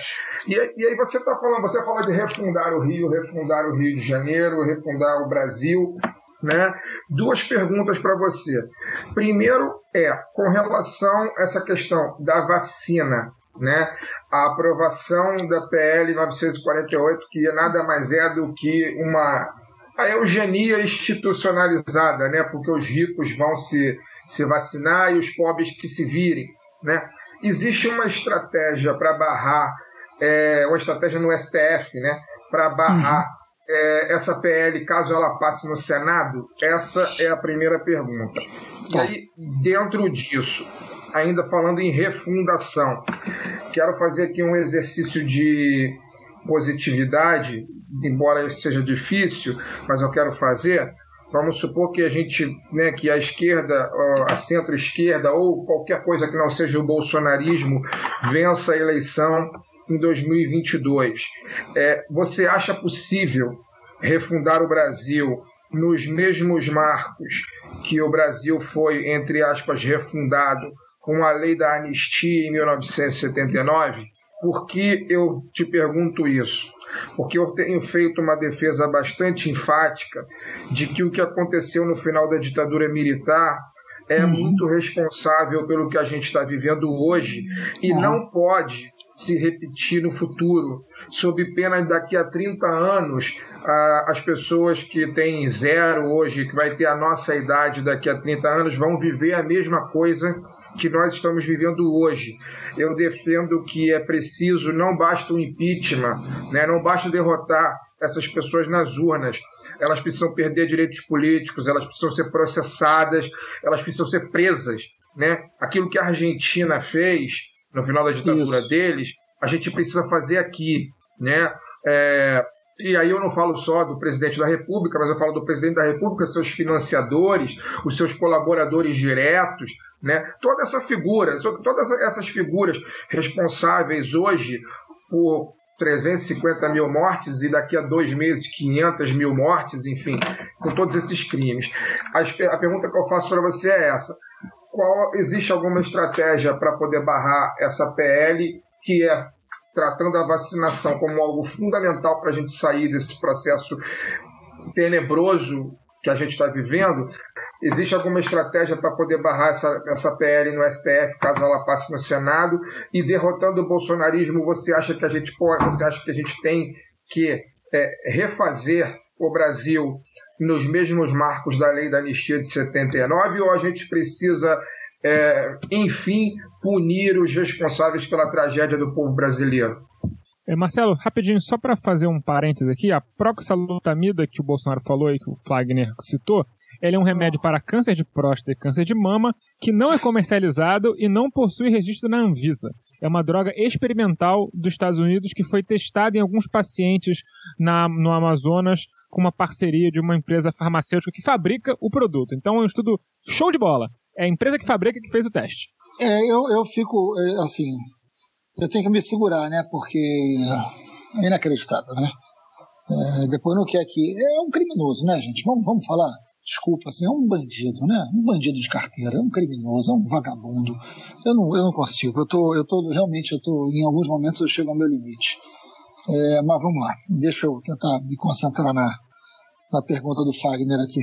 [SPEAKER 4] e, e aí você está falando, você fala de refundar o Rio, refundar o Rio de Janeiro, refundar o Brasil, né? Duas perguntas para você. Primeiro é com relação a essa questão da vacina, né? A aprovação da PL 948, que nada mais é do que uma a eugenia institucionalizada, né? Porque os ricos vão se, se vacinar e os pobres que se virem, né? Existe uma estratégia para barrar, é, uma estratégia no STF, né? Para barrar é, essa PL, caso ela passe no Senado? Essa é a primeira pergunta. E aí, dentro disso, ainda falando em refundação, quero fazer aqui um exercício de positividade, embora seja difícil, mas eu quero fazer. Vamos supor que a gente, né, que a esquerda, a centro-esquerda ou qualquer coisa que não seja o bolsonarismo vença a eleição em 2022. É, você acha possível refundar o Brasil nos mesmos marcos que o Brasil foi, entre aspas, refundado com a lei da anistia em 1979? Por que eu te pergunto isso? Porque eu tenho feito uma defesa bastante enfática de que o que aconteceu no final da ditadura militar é uhum. muito responsável pelo que a gente está vivendo hoje e uhum. não pode se repetir no futuro, sob pena de daqui a 30 anos as pessoas que têm zero hoje, que vai ter a nossa idade daqui a 30 anos, vão viver a mesma coisa que nós estamos vivendo hoje. Eu defendo que é preciso, não basta um impeachment, né? não basta derrotar essas pessoas nas urnas. Elas precisam perder direitos políticos, elas precisam ser processadas, elas precisam ser presas. Né? Aquilo que a Argentina fez no final da ditadura Isso. deles, a gente precisa fazer aqui. Né? É, e aí eu não falo só do presidente da República, mas eu falo do presidente da República, seus financiadores, os seus colaboradores diretos, né? Toda essa figura, todas essas figuras responsáveis hoje por 350 mil mortes e daqui a dois meses 500 mil mortes, enfim, com todos esses crimes. A pergunta que eu faço para você é essa: qual existe alguma estratégia para poder barrar essa PL que é tratando a vacinação como algo fundamental para a gente sair desse processo tenebroso que a gente está vivendo, Existe alguma estratégia para poder barrar essa, essa PL no STF caso ela passe no Senado? E derrotando o bolsonarismo, você acha que a gente pode, você acha que a gente tem que é, refazer o Brasil nos mesmos marcos da lei da anistia de 79 ou a gente precisa, é, enfim, punir os responsáveis pela tragédia do povo brasileiro?
[SPEAKER 1] É, Marcelo, rapidinho, só para fazer um parêntese aqui, a proxalutamida que o Bolsonaro falou e que o Fagner citou, ele é um remédio para câncer de próstata e câncer de mama que não é comercializado e não possui registro na Anvisa. É uma droga experimental dos Estados Unidos que foi testada em alguns pacientes na, no Amazonas com uma parceria de uma empresa farmacêutica que fabrica o produto. Então é um estudo show de bola. É a empresa que fabrica que fez o teste.
[SPEAKER 2] É, eu, eu fico, é, assim, eu tenho que me segurar, né? Porque é inacreditável, né? É, depois não quer que. É um criminoso, né, gente? Vamos, vamos falar desculpa, assim, é um bandido, né? Um bandido de carteira, é um criminoso, é um vagabundo. Eu não, eu não consigo. Eu tô, eu tô realmente, eu tô, em alguns momentos eu chego ao meu limite. É, mas vamos lá, deixa eu tentar me concentrar na, na pergunta do Fagner aqui.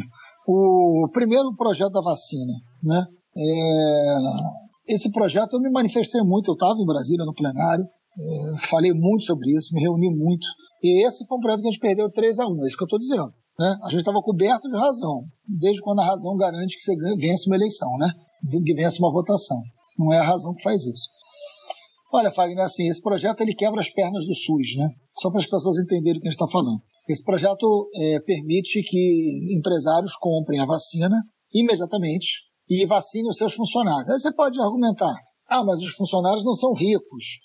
[SPEAKER 2] O primeiro projeto da vacina, né? É, esse projeto eu me manifestei muito, eu estava em Brasília no plenário, é, falei muito sobre isso, me reuni muito. E esse foi um projeto que a gente perdeu 3 a 1 é isso que eu estou dizendo. Né? A gente estava coberto de razão, desde quando a razão garante que você vence uma eleição, né? que vence uma votação. Não é a razão que faz isso. Olha, Fagner, assim, esse projeto ele quebra as pernas do SUS, né? Só para as pessoas entenderem o que a gente está falando. Esse projeto é, permite que empresários comprem a vacina imediatamente e vacinem os seus funcionários. Aí você pode argumentar, ah, mas os funcionários não são ricos.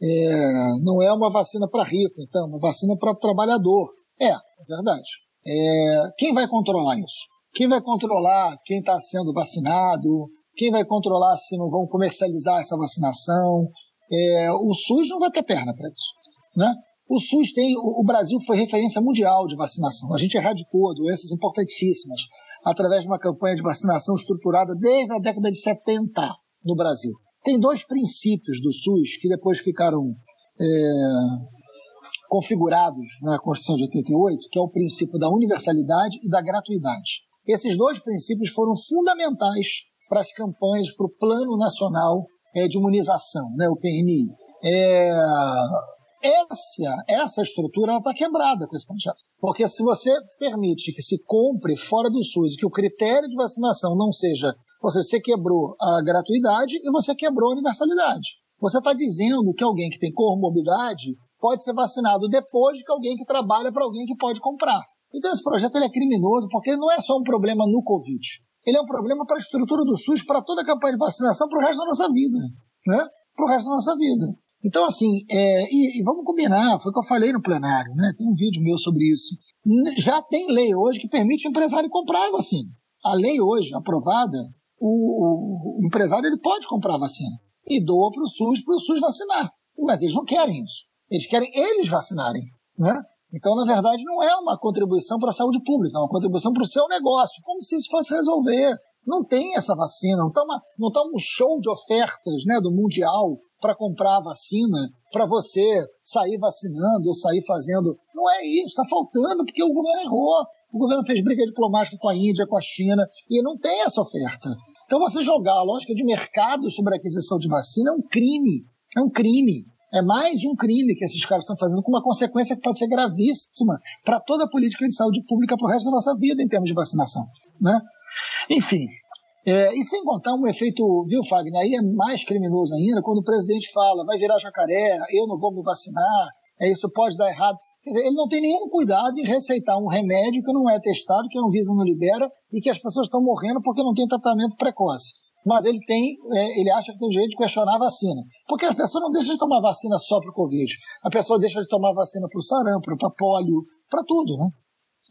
[SPEAKER 2] É, não é uma vacina para rico, então, uma vacina para o trabalhador. É, é verdade. É, quem vai controlar isso? Quem vai controlar quem está sendo vacinado? Quem vai controlar se não vão comercializar essa vacinação? É, o SUS não vai ter perna para isso. Né? O SUS tem. O Brasil foi referência mundial de vacinação. A gente erradicou doenças importantíssimas através de uma campanha de vacinação estruturada desde a década de 70 no Brasil. Tem dois princípios do SUS que depois ficaram é, configurados na Constituição de 88, que é o princípio da universalidade e da gratuidade. Esses dois princípios foram fundamentais para as campanhas, para o Plano Nacional é, de Imunização, né, o PNI. É, essa, essa estrutura está quebrada com esse projeto. Porque se você permite que se compre fora do SUS e que o critério de vacinação não seja. Ou seja, você quebrou a gratuidade e você quebrou a universalidade. Você está dizendo que alguém que tem comorbidade pode ser vacinado depois de que alguém que trabalha para alguém que pode comprar. Então esse projeto ele é criminoso porque ele não é só um problema no Covid. Ele é um problema para a estrutura do SUS, para toda a campanha de vacinação, para o resto da nossa vida. Né? Para o resto da nossa vida. Então, assim, é, e, e, vamos combinar, foi o que eu falei no plenário, né? Tem um vídeo meu sobre isso. Já tem lei hoje que permite o empresário comprar a vacina. A lei hoje, aprovada, o, o, empresário ele pode comprar a vacina e doa para o SUS, para o SUS vacinar. Mas eles não querem isso. Eles querem eles vacinarem. Né? Então, na verdade, não é uma contribuição para a saúde pública, é uma contribuição para o seu negócio, como se isso fosse resolver. Não tem essa vacina, não está tá um show de ofertas né, do Mundial para comprar a vacina, para você sair vacinando ou sair fazendo. Não é isso, está faltando, porque o governo errou. O governo fez briga diplomática com a Índia, com a China, e não tem essa oferta. Então, você jogar a lógica de mercado sobre a aquisição de vacina é um crime. É um crime. É mais um crime que esses caras estão fazendo, com uma consequência que pode ser gravíssima para toda a política de saúde pública para o resto da nossa vida em termos de vacinação. Né? Enfim, é, e sem contar um efeito, viu, Fagner? Aí é mais criminoso ainda quando o presidente fala, vai virar jacaré, eu não vou me vacinar, é, isso pode dar errado. Quer dizer, ele não tem nenhum cuidado em receitar um remédio que não é testado, que a Anvisa não libera e que as pessoas estão morrendo porque não tem tratamento precoce. Mas ele tem, é, ele acha que tem jeito de questionar a vacina. Porque a pessoa não deixa de tomar vacina só para o Covid. A pessoa deixa de tomar vacina para o sarampo, para polio, para tudo, né?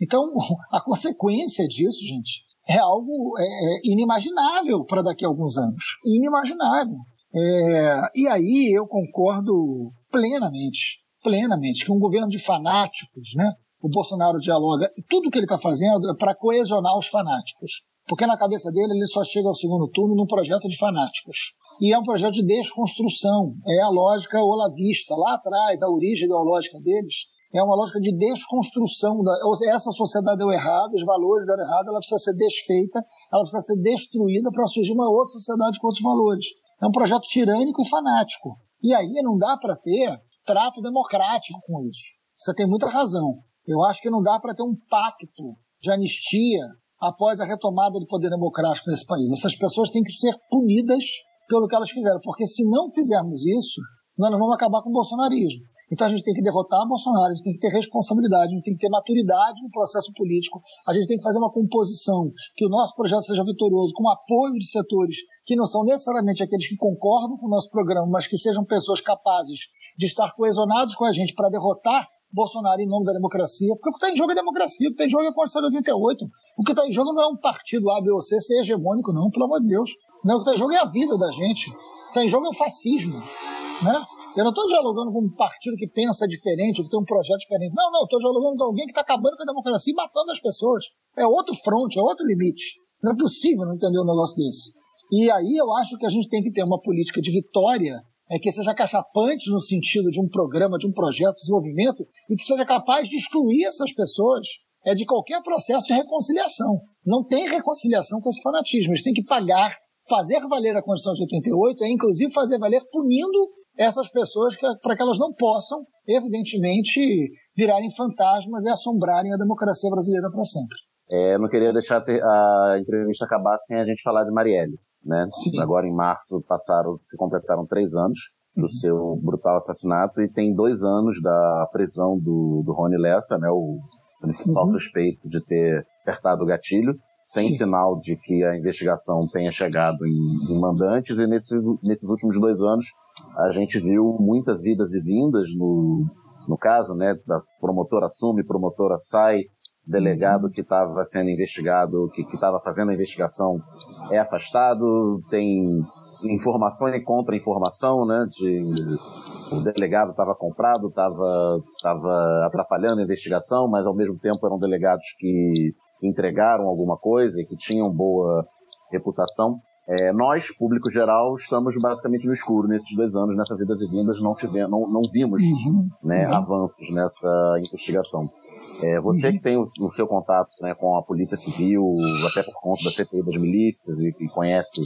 [SPEAKER 2] Então, a consequência disso, gente, é algo é, é, inimaginável para daqui a alguns anos. Inimaginável. É, e aí eu concordo plenamente, plenamente, que um governo de fanáticos, né? O Bolsonaro dialoga, e tudo que ele está fazendo é para coesionar os fanáticos. Porque na cabeça dele ele só chega ao segundo turno num projeto de fanáticos. E é um projeto de desconstrução. É a lógica olavista. Lá atrás, a origem ideológica deles é uma lógica de desconstrução. Da, essa sociedade deu errado, os valores deram errado, ela precisa ser desfeita, ela precisa ser destruída para surgir uma outra sociedade com outros valores. É um projeto tirânico e fanático. E aí não dá para ter trato democrático com isso. Você tem muita razão. Eu acho que não dá para ter um pacto de anistia após a retomada do poder democrático nesse país. Essas pessoas têm que ser punidas pelo que elas fizeram, porque se não fizermos isso, nós não vamos acabar com o bolsonarismo. Então a gente tem que derrotar Bolsonaro, a gente tem que ter responsabilidade, a gente tem que ter maturidade no processo político, a gente tem que fazer uma composição que o nosso projeto seja vitorioso, com apoio de setores que não são necessariamente aqueles que concordam com o nosso programa, mas que sejam pessoas capazes de estar coesionados com a gente para derrotar Bolsonaro em nome da democracia, porque o que está em jogo é democracia, o que está em jogo é a Constituição de 88. O que está em jogo não é um partido A, B ou C ser hegemônico, não, pelo amor de Deus. Não, o que está em jogo é a vida da gente. O que está em jogo é o fascismo. Né? Eu não estou dialogando com um partido que pensa diferente, ou que tem um projeto diferente. Não, não, estou dialogando com alguém que está acabando com a democracia e matando as pessoas. É outro fronte, é outro limite. Não é possível não entender um negócio desse. E aí eu acho que a gente tem que ter uma política de vitória é que seja cachapante no sentido de um programa, de um projeto de desenvolvimento, e que seja capaz de excluir essas pessoas é de qualquer processo de reconciliação. Não tem reconciliação com esse fanatismo. Eles têm que pagar, fazer valer a Constituição de 88, é inclusive fazer valer punindo essas pessoas para que elas não possam, evidentemente, virarem fantasmas e assombrarem a democracia brasileira para sempre.
[SPEAKER 3] É, não queria deixar a entrevista acabar sem a gente falar de Marielle né? Sim. Agora em março passaram, se completaram três anos do uhum. seu brutal assassinato e tem dois anos da prisão do, do Rony Lessa, né? O principal uhum. suspeito de ter apertado o gatilho, sem Sim. sinal de que a investigação tenha chegado em, em mandantes e nesses, nesses últimos dois anos a gente viu muitas idas e vindas no, no caso, né? Da promotora assume, promotora sai, delegado que estava sendo investigado, que estava fazendo a investigação é afastado, tem informação e contra-informação, né? De, o delegado estava comprado, estava tava atrapalhando a investigação, mas ao mesmo tempo eram delegados que entregaram alguma coisa e que tinham boa reputação. É, nós, público geral, estamos basicamente no escuro nesses dois anos, nessas idas e vindas, não, tivemos, não, não vimos uhum. Né, uhum. avanços nessa investigação. É, você uhum. que tem o, o, seu contato né, com a Polícia Civil, até por conta da CPI das milícias, e que conhece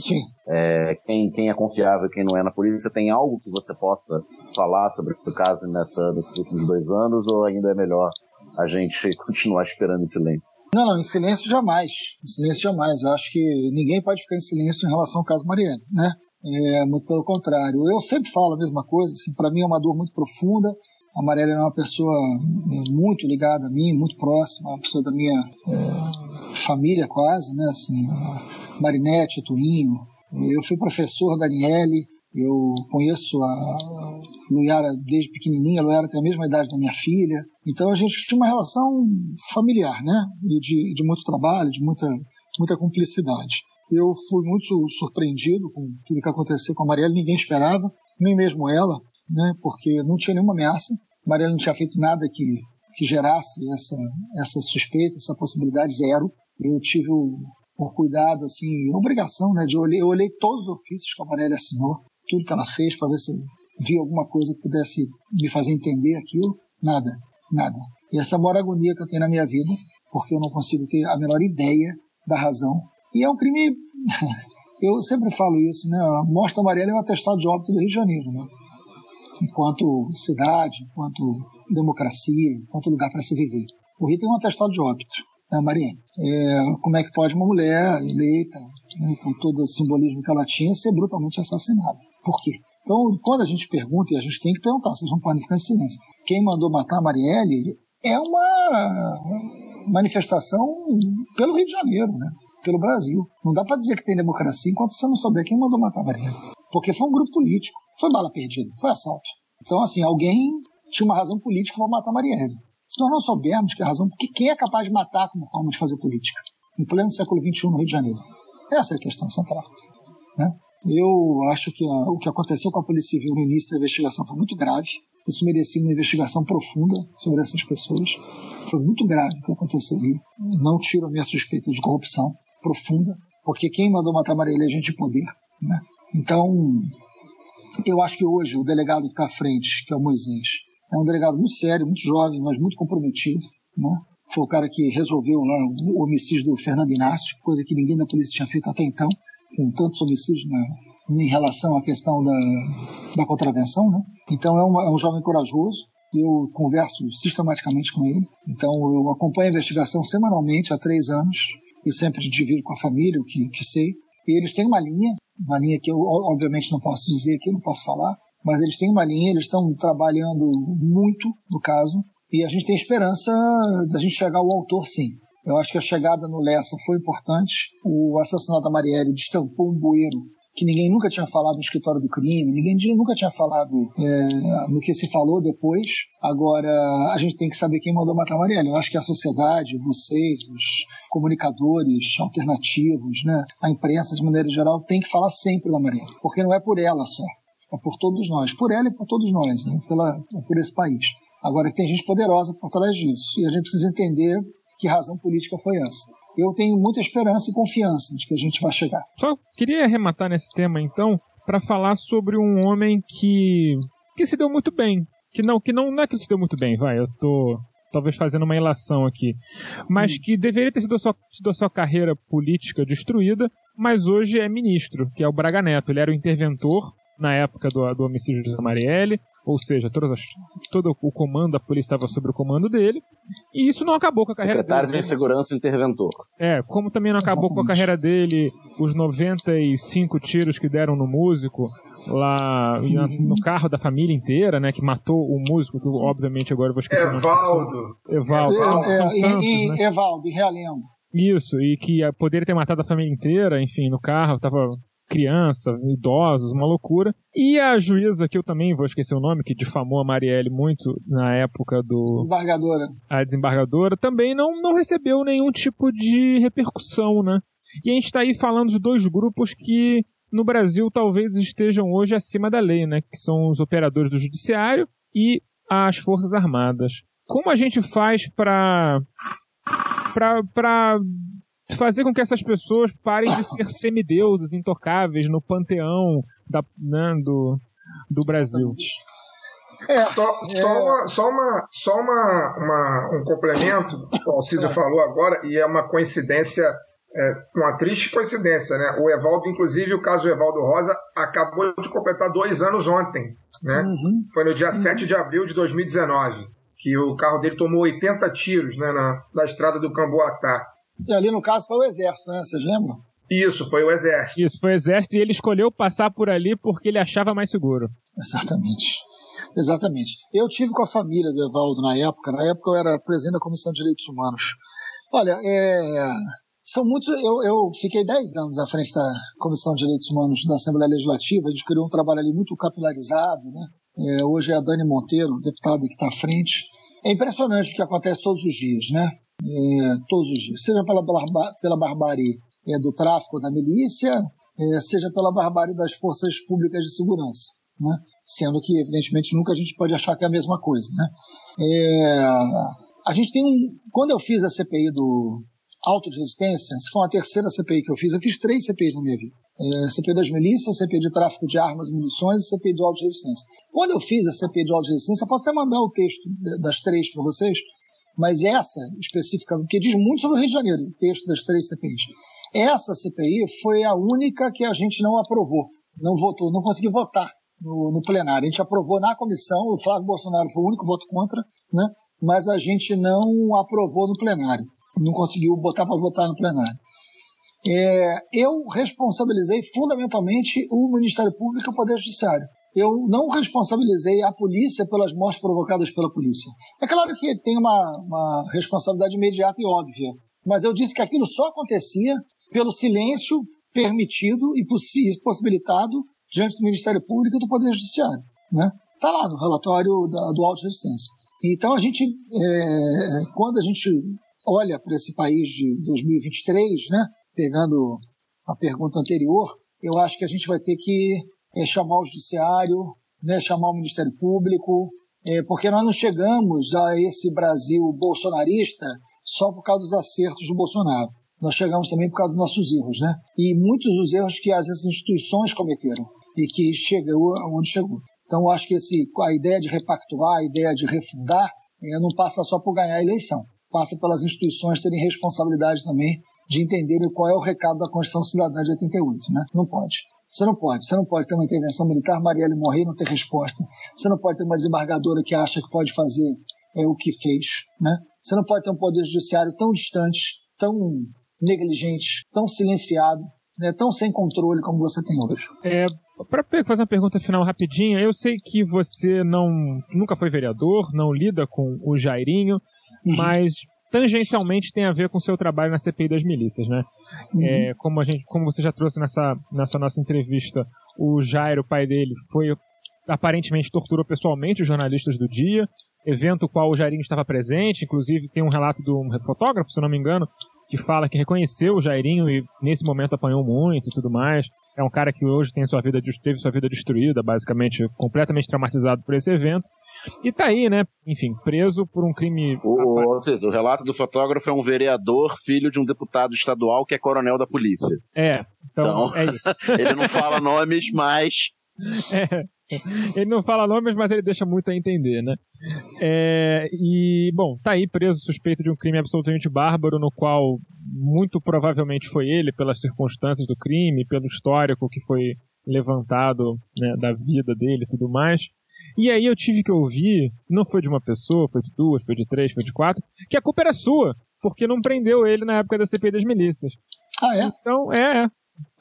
[SPEAKER 3] é, quem, quem é confiável e quem não é na polícia, tem algo que você possa falar sobre o caso nessa, nesses últimos dois anos, ou ainda é melhor a gente continuar esperando em silêncio?
[SPEAKER 2] Não, não, em silêncio jamais. Em silêncio jamais. Eu acho que ninguém pode ficar em silêncio em relação ao caso Marielle, né? É, muito pelo contrário. Eu sempre falo a mesma coisa, assim, para mim é uma dor muito profunda A Marielle é uma pessoa é, muito ligada a mim, muito próxima, uma pessoa da minha é, família quase, né? Assim, Marinete, Tuinho. Eu fui professor da Aniele, eu conheço a Luiara desde pequenininha, a Luiara tem a mesma idade da minha filha. Então a gente tinha uma relação familiar, né? E de, de muito trabalho, de muita, muita cumplicidade. Eu fui muito surpreendido com tudo que aconteceu com a Marielle, ninguém esperava, nem mesmo ela, né? Porque não tinha nenhuma ameaça. Marielle não tinha feito nada que, que gerasse essa, essa suspeita, essa possibilidade zero. Eu tive o, o cuidado, assim, a obrigação, né? De olhei, eu olhei todos os ofícios que a Marielle assinou, tudo que ela fez para ver se eu vi alguma coisa que pudesse me fazer entender aquilo. Nada, nada. E essa é maior agonia que eu tenho na minha vida, porque eu não consigo ter a menor ideia da razão. E é um crime. eu sempre falo isso, né? A Mostra Amarela é um atestado de óbito do Rio de Janeiro, né? Enquanto cidade, enquanto democracia, enquanto lugar para se viver. O Rio tem um atestado de óbito, né, Marielle? É, como é que pode uma mulher eleita, né, com todo o simbolismo que ela tinha, ser brutalmente assassinada? Por quê? Então, quando a gente pergunta, e a gente tem que perguntar, vocês não podem ficar em silêncio. Quem mandou matar a Marielle é uma manifestação pelo Rio de Janeiro, né? pelo Brasil. Não dá para dizer que tem democracia enquanto você não souber quem mandou matar a Marielle. Porque foi um grupo político, foi bala perdida, foi assalto. Então, assim, alguém tinha uma razão política para matar Marielle. Se nós não soubermos que a razão, porque quem é capaz de matar como forma de fazer política? Em pleno século XXI no Rio de Janeiro. Essa é a questão central. Né? Eu acho que a, o que aconteceu com a Polícia Civil no início da investigação foi muito grave. Isso merecia uma investigação profunda sobre essas pessoas. Foi muito grave o que aconteceu ali. Não tiro a minha suspeita de corrupção profunda, porque quem mandou matar Marielle é gente de poder. Né? Então, eu acho que hoje o delegado que está à frente, que é o Moisés, é um delegado muito sério, muito jovem, mas muito comprometido. Né? Foi o cara que resolveu lá o homicídio do Fernando Inácio, coisa que ninguém da polícia tinha feito até então com tantos homicídios na, em relação à questão da, da contravenção, né? Então é, uma, é um jovem corajoso, eu converso sistematicamente com ele, então eu acompanho a investigação semanalmente há três anos, e sempre divido com a família o que, que sei, e eles têm uma linha, uma linha que eu obviamente não posso dizer aqui, não posso falar, mas eles têm uma linha, eles estão trabalhando muito no caso, e a gente tem esperança da gente chegar ao autor sim. Eu acho que a chegada no Lessa foi importante. O assassinato da Marielle destampou um bueiro que ninguém nunca tinha falado no escritório do crime, ninguém nunca tinha falado é, no que se falou depois. Agora, a gente tem que saber quem mandou matar a Marielle. Eu acho que a sociedade, vocês, os comunicadores alternativos, né, a imprensa de maneira geral, tem que falar sempre da Marielle, porque não é por ela só, é por todos nós, por ela e por todos nós, né, pela, por esse país. Agora, tem gente poderosa por trás disso, e a gente precisa entender que razão política foi essa. Eu tenho muita esperança e confiança de que a gente vai chegar.
[SPEAKER 1] Só queria arrematar nesse tema, então, para falar sobre um homem que que se deu muito bem. Que não, que não, não é que se deu muito bem, vai, eu tô talvez fazendo uma ilação aqui, mas hum. que deveria ter sido a, sua, sido a sua carreira política destruída, mas hoje é ministro, que é o Braga Neto. Ele era o interventor na época do, do homicídio de Marielle, ou seja, todas as, todo o comando da polícia estava sob o comando dele, e isso não acabou com a carreira
[SPEAKER 3] Secretário
[SPEAKER 1] dele.
[SPEAKER 3] de Segurança Interventor.
[SPEAKER 1] É, como também não acabou Exatamente. com a carreira dele os 95 tiros que deram no músico lá uhum. no carro da família inteira, né, que matou o músico, que obviamente agora eu vou esquecer
[SPEAKER 4] Evaldo.
[SPEAKER 1] Evaldo.
[SPEAKER 2] É, é, tantos, e, né? Evaldo, Realengo.
[SPEAKER 1] Isso, e que poderia ter matado a família inteira, enfim, no carro, tava criança, idosos, uma loucura. E a juíza, que eu também vou esquecer o nome, que difamou a Marielle muito na época do.
[SPEAKER 2] Desembargadora.
[SPEAKER 1] A desembargadora, também não, não recebeu nenhum tipo de repercussão, né? E a gente está aí falando de dois grupos que no Brasil talvez estejam hoje acima da lei, né? Que são os operadores do judiciário e as Forças Armadas. Como a gente faz para para fazer com que essas pessoas parem de ser semideuses intocáveis no panteão da, né, do, do Brasil.
[SPEAKER 4] É, só, é... só, uma, só, uma, só uma, uma um complemento, o Alcísio falou agora, e é uma coincidência, é, uma triste coincidência, né? O Evaldo, inclusive, o caso do Evaldo Rosa, acabou de completar dois anos ontem, né? Uhum. Foi no dia uhum. 7 de abril de 2019, que o carro dele tomou 80 tiros né, na, na estrada do Camboatá.
[SPEAKER 2] E ali no caso foi o exército, né? Vocês lembram?
[SPEAKER 4] Isso, foi o exército.
[SPEAKER 1] Isso, foi o exército e ele escolheu passar por ali porque ele achava mais seguro.
[SPEAKER 2] Exatamente. Exatamente. Eu tive com a família do Evaldo na época. Na época eu era presidente da Comissão de Direitos Humanos. Olha, é, são muitos. Eu, eu fiquei 10 anos à frente da Comissão de Direitos Humanos da Assembleia Legislativa. A gente criou um trabalho ali muito capilarizado. Né? É, hoje é a Dani Monteiro, deputada que está à frente. É impressionante o que acontece todos os dias, né? É, todos os dias. Seja pela, barba, pela barbárie é, do tráfico da milícia, é, seja pela barbárie das forças públicas de segurança. Né? Sendo que, evidentemente, nunca a gente pode achar que é a mesma coisa. Né? É, a gente tem um. Quando eu fiz a CPI do auto de resistência, se foi a terceira CPI que eu fiz, eu fiz três CPIs na minha vida. É, CPI das milícias, CPI de tráfico de armas e munições e CPI do auto de resistência. Quando eu fiz a CPI do auto de resistência, eu posso até mandar o texto das três para vocês, mas essa específica, porque diz muito sobre o Rio de Janeiro, o texto das três CPIs. Essa CPI foi a única que a gente não aprovou, não votou, não conseguiu votar no, no plenário. A gente aprovou na comissão, o Flávio Bolsonaro foi o único voto contra, né? mas a gente não aprovou no plenário, não conseguiu botar para votar no plenário. É, eu responsabilizei fundamentalmente o Ministério Público e o Poder Judiciário. Eu não responsabilizei a polícia pelas mortes provocadas pela polícia. É claro que tem uma, uma responsabilidade imediata e óbvia, mas eu disse que aquilo só acontecia pelo silêncio permitido e possibilitado diante do Ministério Público e do Poder Judiciário. Né? Está lá no relatório da, do Auto Resistência. Então, a gente, é, quando a gente olha para esse país de 2023, né, pegando a pergunta anterior, eu acho que a gente vai ter que é, chamar o Judiciário, né, chamar o Ministério Público, é, porque nós não chegamos a esse Brasil bolsonarista só por causa dos acertos do Bolsonaro nós chegamos também por causa dos nossos erros, né? E muitos dos erros que as instituições cometeram e que chegou aonde chegou. Então, acho que esse, a ideia de repactuar, a ideia de refundar, é, não passa só por ganhar a eleição, passa pelas instituições terem responsabilidade também de entenderem qual é o recado da Constituição Cidadã de 88, né? Não pode. Você não pode. Você não pode ter uma intervenção militar, Marielle morrer e não ter resposta. Você não pode ter uma desembargadora que acha que pode fazer é, o que fez, né? Você não pode ter um poder judiciário tão distante, tão negligente, tão silenciado, né, tão sem controle como você tem hoje.
[SPEAKER 1] É, para fazer uma pergunta final rapidinha, eu sei que você não nunca foi vereador, não lida com o Jairinho, uhum. mas tangencialmente tem a ver com o seu trabalho na CPI das milícias, né? Uhum. É, como, a gente, como você já trouxe nessa, nessa nossa entrevista, o Jairo, o pai dele, foi aparentemente torturou pessoalmente os jornalistas do dia, evento qual o Jairinho estava presente, inclusive tem um relato de um fotógrafo, se não me engano, que fala que reconheceu o Jairinho e nesse momento apanhou muito e tudo mais. É um cara que hoje tem sua vida, teve sua vida destruída, basicamente, completamente traumatizado por esse evento. E tá aí, né? Enfim, preso por um crime.
[SPEAKER 3] O, ou seja, o relato do fotógrafo é um vereador, filho de um deputado estadual que é coronel da polícia.
[SPEAKER 1] É, então, então é isso.
[SPEAKER 3] ele não fala nomes, mas.
[SPEAKER 1] É, ele não fala nomes, mas ele deixa muito a entender, né? É, e, bom, tá aí preso suspeito de um crime absolutamente bárbaro, no qual muito provavelmente foi ele, pelas circunstâncias do crime, pelo histórico que foi levantado né, da vida dele e tudo mais. E aí eu tive que ouvir, não foi de uma pessoa, foi de duas, foi de três, foi de quatro, que a culpa era sua, porque não prendeu ele na época da CPI das milícias.
[SPEAKER 2] Ah, é?
[SPEAKER 1] Então, é,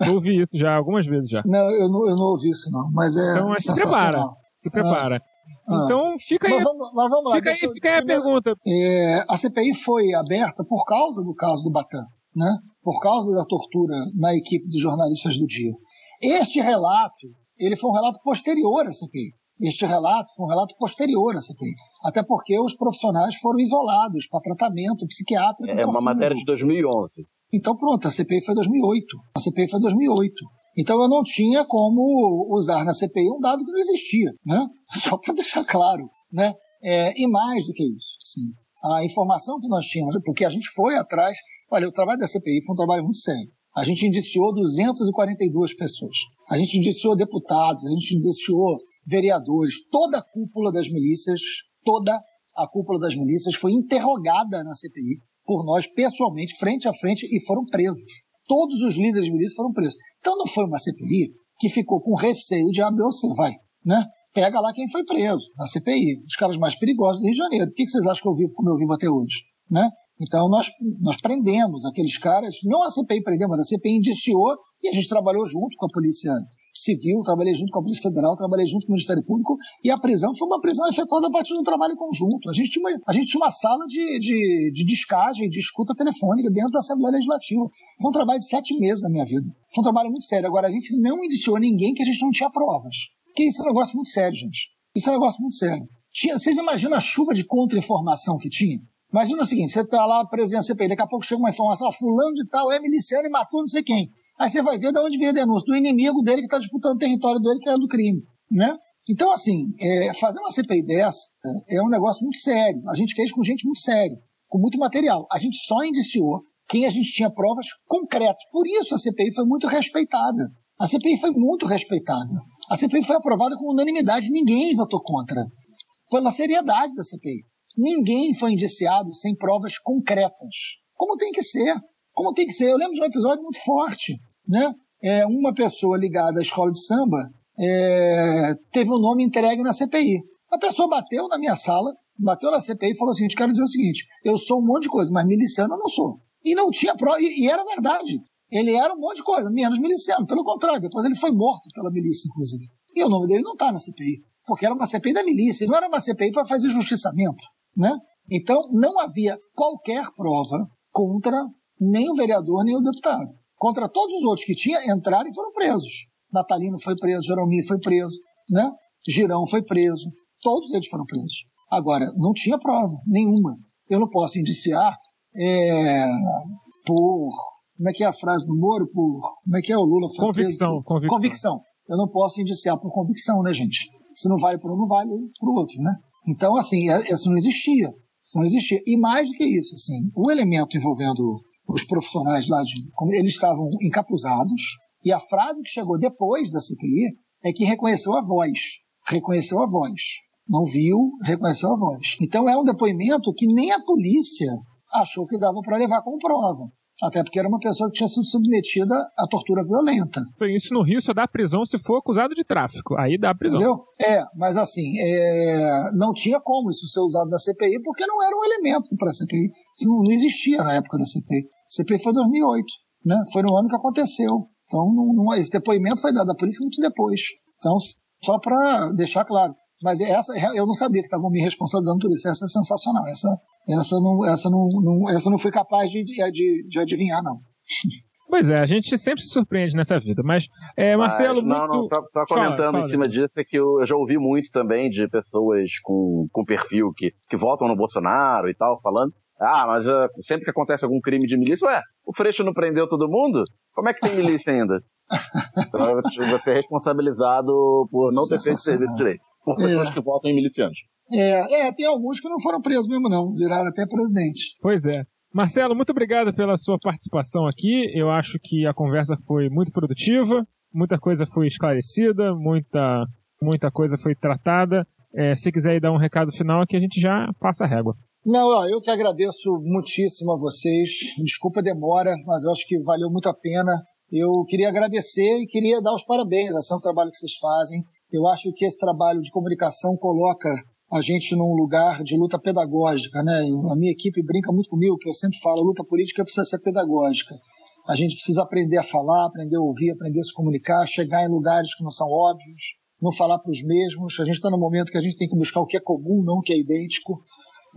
[SPEAKER 1] eu ouvi isso já, algumas vezes já.
[SPEAKER 2] Não, eu não, eu não ouvi isso não, mas é
[SPEAKER 1] Então se prepara, se prepara. Ah. Então fica aí,
[SPEAKER 2] mas vamos, mas vamos lá,
[SPEAKER 1] fica aí, fica aí a pergunta.
[SPEAKER 2] É, a CPI foi aberta por causa do caso do Batan, né? por causa da tortura na equipe de jornalistas do dia. Este relato, ele foi um relato posterior à CPI. Este relato foi um relato posterior à CPI, até porque os profissionais foram isolados para tratamento psiquiátrico.
[SPEAKER 3] É uma matéria de 2011.
[SPEAKER 2] Então, pronto, a CPI foi 2008. A CPI foi 2008. Então, eu não tinha como usar na CPI um dado que não existia, né? Só para deixar claro, né? É, e mais do que isso, assim, a informação que nós tínhamos, porque a gente foi atrás. Olha, o trabalho da CPI foi um trabalho muito sério. A gente indiciou 242 pessoas. A gente indiciou deputados, a gente indiciou vereadores, toda a cúpula das milícias, toda a cúpula das milícias foi interrogada na CPI por nós pessoalmente, frente a frente, e foram presos. Todos os líderes milícias foram presos. Então não foi uma CPI que ficou com receio de abrir você, vai, né? Pega lá quem foi preso, na CPI, os caras mais perigosos do Rio de Janeiro. O que vocês acham que eu vivo como eu vivo até hoje, né? Então nós, nós prendemos aqueles caras, não a CPI prendeu, mas a CPI indiciou e a gente trabalhou junto com a Polícia civil, trabalhei junto com a Polícia Federal, trabalhei junto com o Ministério Público, e a prisão foi uma prisão efetuada a partir de um trabalho conjunto. A gente tinha uma, a gente tinha uma sala de, de, de descagem, de escuta telefônica dentro da Assembleia Legislativa. Foi um trabalho de sete meses na minha vida. Foi um trabalho muito sério. Agora, a gente não indiciou ninguém que a gente não tinha provas. Que isso é um negócio muito sério, gente. Isso é um negócio muito sério. Tinha, vocês imaginam a chuva de contra-informação que tinha? Imagina o seguinte: você está lá preso na CPI, daqui a pouco chega uma informação, fulano de tal é miliciano e matou não sei quem. Aí você vai ver de onde veio a denúncia, do inimigo dele que está disputando o território dele, que é do crime. Né? Então, assim, é, fazer uma CPI dessa é um negócio muito sério. A gente fez com gente muito séria, com muito material. A gente só indiciou quem a gente tinha provas concretas. Por isso a CPI foi muito respeitada. A CPI foi muito respeitada. A CPI foi aprovada com unanimidade, ninguém votou contra. Pela seriedade da CPI. Ninguém foi indiciado sem provas concretas. Como tem que ser. Como tem que ser. Eu lembro de um episódio muito forte. Né? É, uma pessoa ligada à escola de samba é, teve o um nome entregue na CPI. A pessoa bateu na minha sala, bateu na CPI e falou o seguinte: quero dizer o seguinte, eu sou um monte de coisa, mas miliciano eu não sou. E não tinha prova, e, e era verdade. Ele era um monte de coisa, menos miliciano. Pelo contrário, depois ele foi morto pela milícia, inclusive. E o nome dele não está na CPI, porque era uma CPI da milícia, não era uma CPI para fazer justiçamento. Né? Então, não havia qualquer prova contra nem o vereador, nem o deputado. Contra todos os outros que tinha, entraram e foram presos. Natalino foi preso, Jeromir foi preso, né? Girão foi preso. Todos eles foram presos. Agora, não tinha prova nenhuma. Eu não posso indiciar é, por. Como é que é a frase do Moro? Por. Como é que é o Lula? Foi
[SPEAKER 1] convicção,
[SPEAKER 2] preso por, convicção. Eu não posso indiciar por convicção, né, gente? Se não vale para um, não vale para o outro, né? Então, assim, é, isso não existia. Isso não existia. E mais do que isso, assim, o elemento envolvendo os profissionais lá de. Eles estavam encapuzados, e a frase que chegou depois da CPI é que reconheceu a voz. Reconheceu a voz. Não viu, reconheceu a voz. Então é um depoimento que nem a polícia achou que dava para levar como prova. Até porque era uma pessoa que tinha sido submetida à tortura violenta.
[SPEAKER 1] Isso no Rio só dá prisão se for acusado de tráfico. Aí dá prisão.
[SPEAKER 2] Entendeu? É, mas assim, é... não tinha como isso ser usado na CPI, porque não era um elemento para a CPI. Isso não existia na época da CPI. CPI foi 2008, né? Foi no ano que aconteceu. Então, não, não, esse depoimento foi dado à polícia muito depois. Então, só para deixar claro. Mas essa, eu não sabia que estavam me responsabilizando por isso. Essa é sensacional. Essa, essa não, essa não, não, essa não fui capaz de, de, de adivinhar, não.
[SPEAKER 1] Pois é, a gente sempre se surpreende nessa vida. Mas, é, Marcelo,
[SPEAKER 3] não,
[SPEAKER 1] muito...
[SPEAKER 3] não, só, só comentando fala, fala. em cima disso, é que eu, eu, já ouvi muito também de pessoas com, com perfil que, que votam no Bolsonaro e tal, falando. Ah, mas uh, sempre que acontece algum crime de milícia, ué, o Freixo não prendeu todo mundo? Como é que tem milícia ainda? então você é responsabilizado por não ter feito serviço direito. Por pessoas é. que votam em milicianos.
[SPEAKER 2] É, é, tem alguns que não foram presos mesmo, não. Viraram até presidente.
[SPEAKER 1] Pois é. Marcelo, muito obrigado pela sua participação aqui. Eu acho que a conversa foi muito produtiva, muita coisa foi esclarecida, muita, muita coisa foi tratada. É, se quiser dar um recado final aqui, a gente já passa a régua.
[SPEAKER 2] Não, ó, eu que agradeço muitíssimo a vocês. Desculpa a demora, mas eu acho que valeu muito a pena. Eu queria agradecer e queria dar os parabéns. Esse é um trabalho que vocês fazem. Eu acho que esse trabalho de comunicação coloca a gente num lugar de luta pedagógica, né? A minha equipe brinca muito comigo, que eu sempre falo, luta política precisa ser pedagógica. A gente precisa aprender a falar, aprender a ouvir, aprender a se comunicar, chegar em lugares que não são óbvios, não falar para os mesmos. A gente está no momento que a gente tem que buscar o que é comum, não o que é idêntico.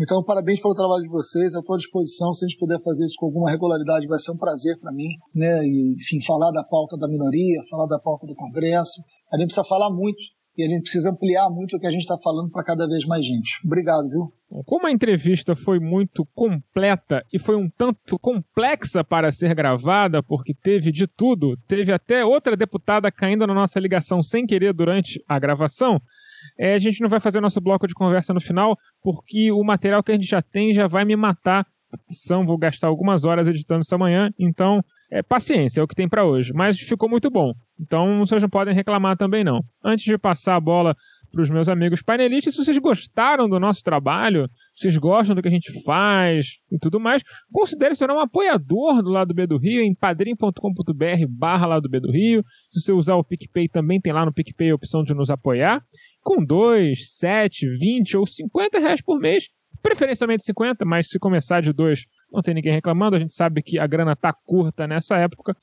[SPEAKER 2] Então, parabéns pelo trabalho de vocês. Estou à disposição. Se a gente puder fazer isso com alguma regularidade, vai ser um prazer para mim. Né? E, enfim, falar da pauta da minoria, falar da pauta do Congresso. A gente precisa falar muito e a gente precisa ampliar muito o que a gente está falando para cada vez mais gente. Obrigado, viu?
[SPEAKER 1] Como a entrevista foi muito completa e foi um tanto complexa para ser gravada, porque teve de tudo, teve até outra deputada caindo na nossa ligação sem querer durante a gravação. É, a gente não vai fazer nosso bloco de conversa no final, porque o material que a gente já tem já vai me matar. São, vou gastar algumas horas editando isso amanhã, então é, paciência, é o que tem para hoje. Mas ficou muito bom. Então vocês não podem reclamar também não. Antes de passar a bola para os meus amigos painelistas, se vocês gostaram do nosso trabalho, se vocês gostam do que a gente faz e tudo mais, considere se tornar um apoiador do Lado B do Rio em padrim.com.br barra Lado B do Rio. Se você usar o PicPay, também tem lá no PicPay a opção de nos apoiar com 2, 7, 20 ou 50 reais por mês, preferencialmente 50, mas se começar de 2 não tem ninguém reclamando, a gente sabe que a grana tá curta nessa época.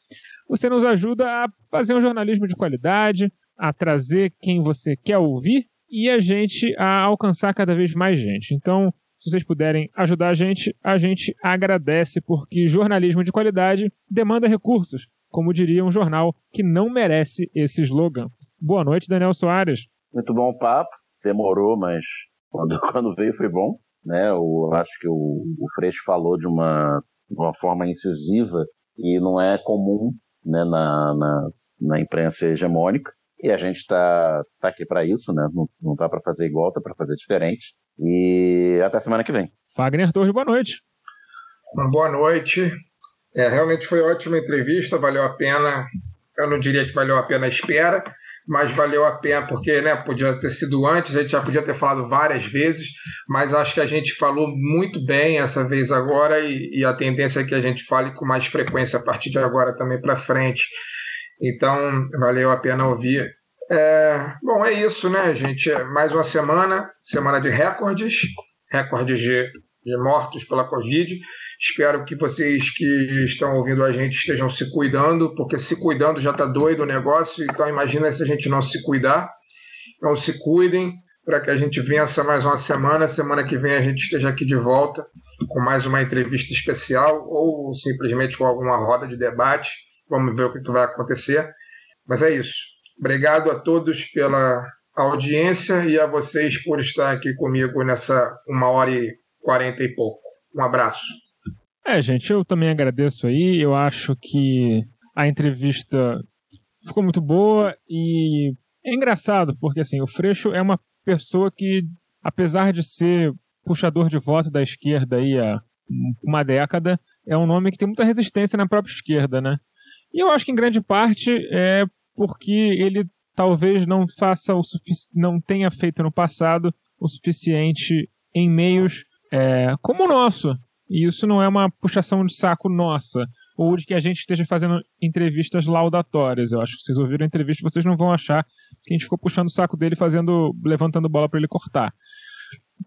[SPEAKER 1] você nos ajuda a fazer um jornalismo de qualidade, a trazer quem você quer ouvir e a gente a alcançar cada vez mais gente. Então, se vocês puderem ajudar a gente, a gente agradece, porque jornalismo de qualidade demanda recursos, como diria um jornal que não merece esse slogan. Boa noite, Daniel Soares.
[SPEAKER 3] Muito bom o papo. Demorou, mas quando, quando veio foi bom. Né? Eu acho que o, o Freixo falou de uma, de uma forma incisiva que não é comum né, na, na, na imprensa hegemônica. E a gente está tá aqui para isso, né? Não, não tá para fazer igual, tá para fazer diferente. E até semana que vem.
[SPEAKER 1] Fagner Torres, boa noite.
[SPEAKER 4] Uma boa noite. É, realmente foi ótima entrevista, valeu a pena. Eu não diria que valeu a pena a espera, mas valeu a pena porque né, podia ter sido antes, a gente já podia ter falado várias vezes, mas acho que a gente falou muito bem essa vez agora e, e a tendência é que a gente fale com mais frequência a partir de agora também para frente. Então, valeu a pena ouvir. É, bom, é isso, né, gente? Mais uma semana, semana de recordes, recordes de, de mortos pela Covid. Espero que vocês que estão ouvindo a gente estejam se cuidando, porque se cuidando já está doido o negócio, então imagina se a gente não se cuidar. Então se cuidem para que a gente vença mais uma semana. Semana que vem a gente esteja aqui de volta com mais uma entrevista especial ou simplesmente com alguma roda de debate. Vamos ver o que vai acontecer. Mas é isso. Obrigado a todos pela audiência e a vocês por estar aqui comigo nessa uma hora e quarenta e pouco. Um abraço.
[SPEAKER 1] É, gente, eu também agradeço aí. Eu acho que a entrevista ficou muito boa e é engraçado, porque assim, o Freixo é uma pessoa que, apesar de ser puxador de voto da esquerda aí há uma década, é um nome que tem muita resistência na própria esquerda, né? E eu acho que em grande parte é porque ele talvez não faça o não tenha feito no passado o suficiente em meios é, como o nosso, e isso não é uma puxação de saco nossa, ou de que a gente esteja fazendo entrevistas laudatórias. Eu acho que vocês ouviram a entrevista, vocês não vão achar que a gente ficou puxando o saco dele, fazendo, levantando bola para ele cortar.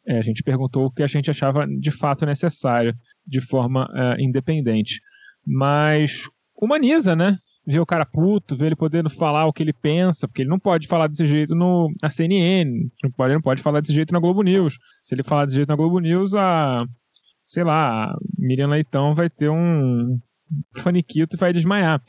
[SPEAKER 1] É, a gente perguntou o que a gente achava de fato necessário, de forma é, independente. Mas humaniza, né? Ver o cara puto, ver ele podendo falar o que ele pensa, porque ele não pode falar desse jeito no, na CNN, não pode, ele não pode falar desse jeito na Globo News. Se ele falar desse jeito na Globo News, a, sei lá, Miriam Leitão vai ter um faniquito e vai desmaiar.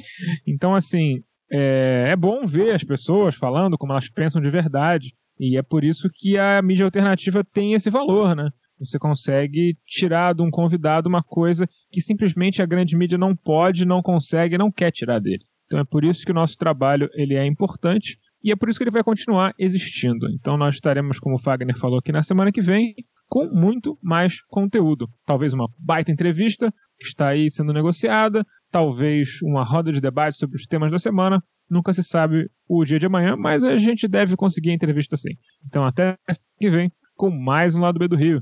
[SPEAKER 1] Então, assim, é, é bom ver as pessoas falando como elas pensam de verdade. E é por isso que a mídia alternativa tem esse valor, né? Você consegue tirar de um convidado uma coisa que simplesmente a grande mídia não pode, não consegue, não quer tirar dele. Então é por isso que o nosso trabalho ele é importante e é por isso que ele vai continuar existindo. Então nós estaremos, como o Fagner falou aqui na semana que vem, com muito mais conteúdo. Talvez uma baita entrevista que está aí sendo negociada, talvez uma roda de debate sobre os temas da semana. Nunca se sabe o dia de amanhã, mas a gente deve conseguir a entrevista sim. Então até que vem com mais um lado B do Rio.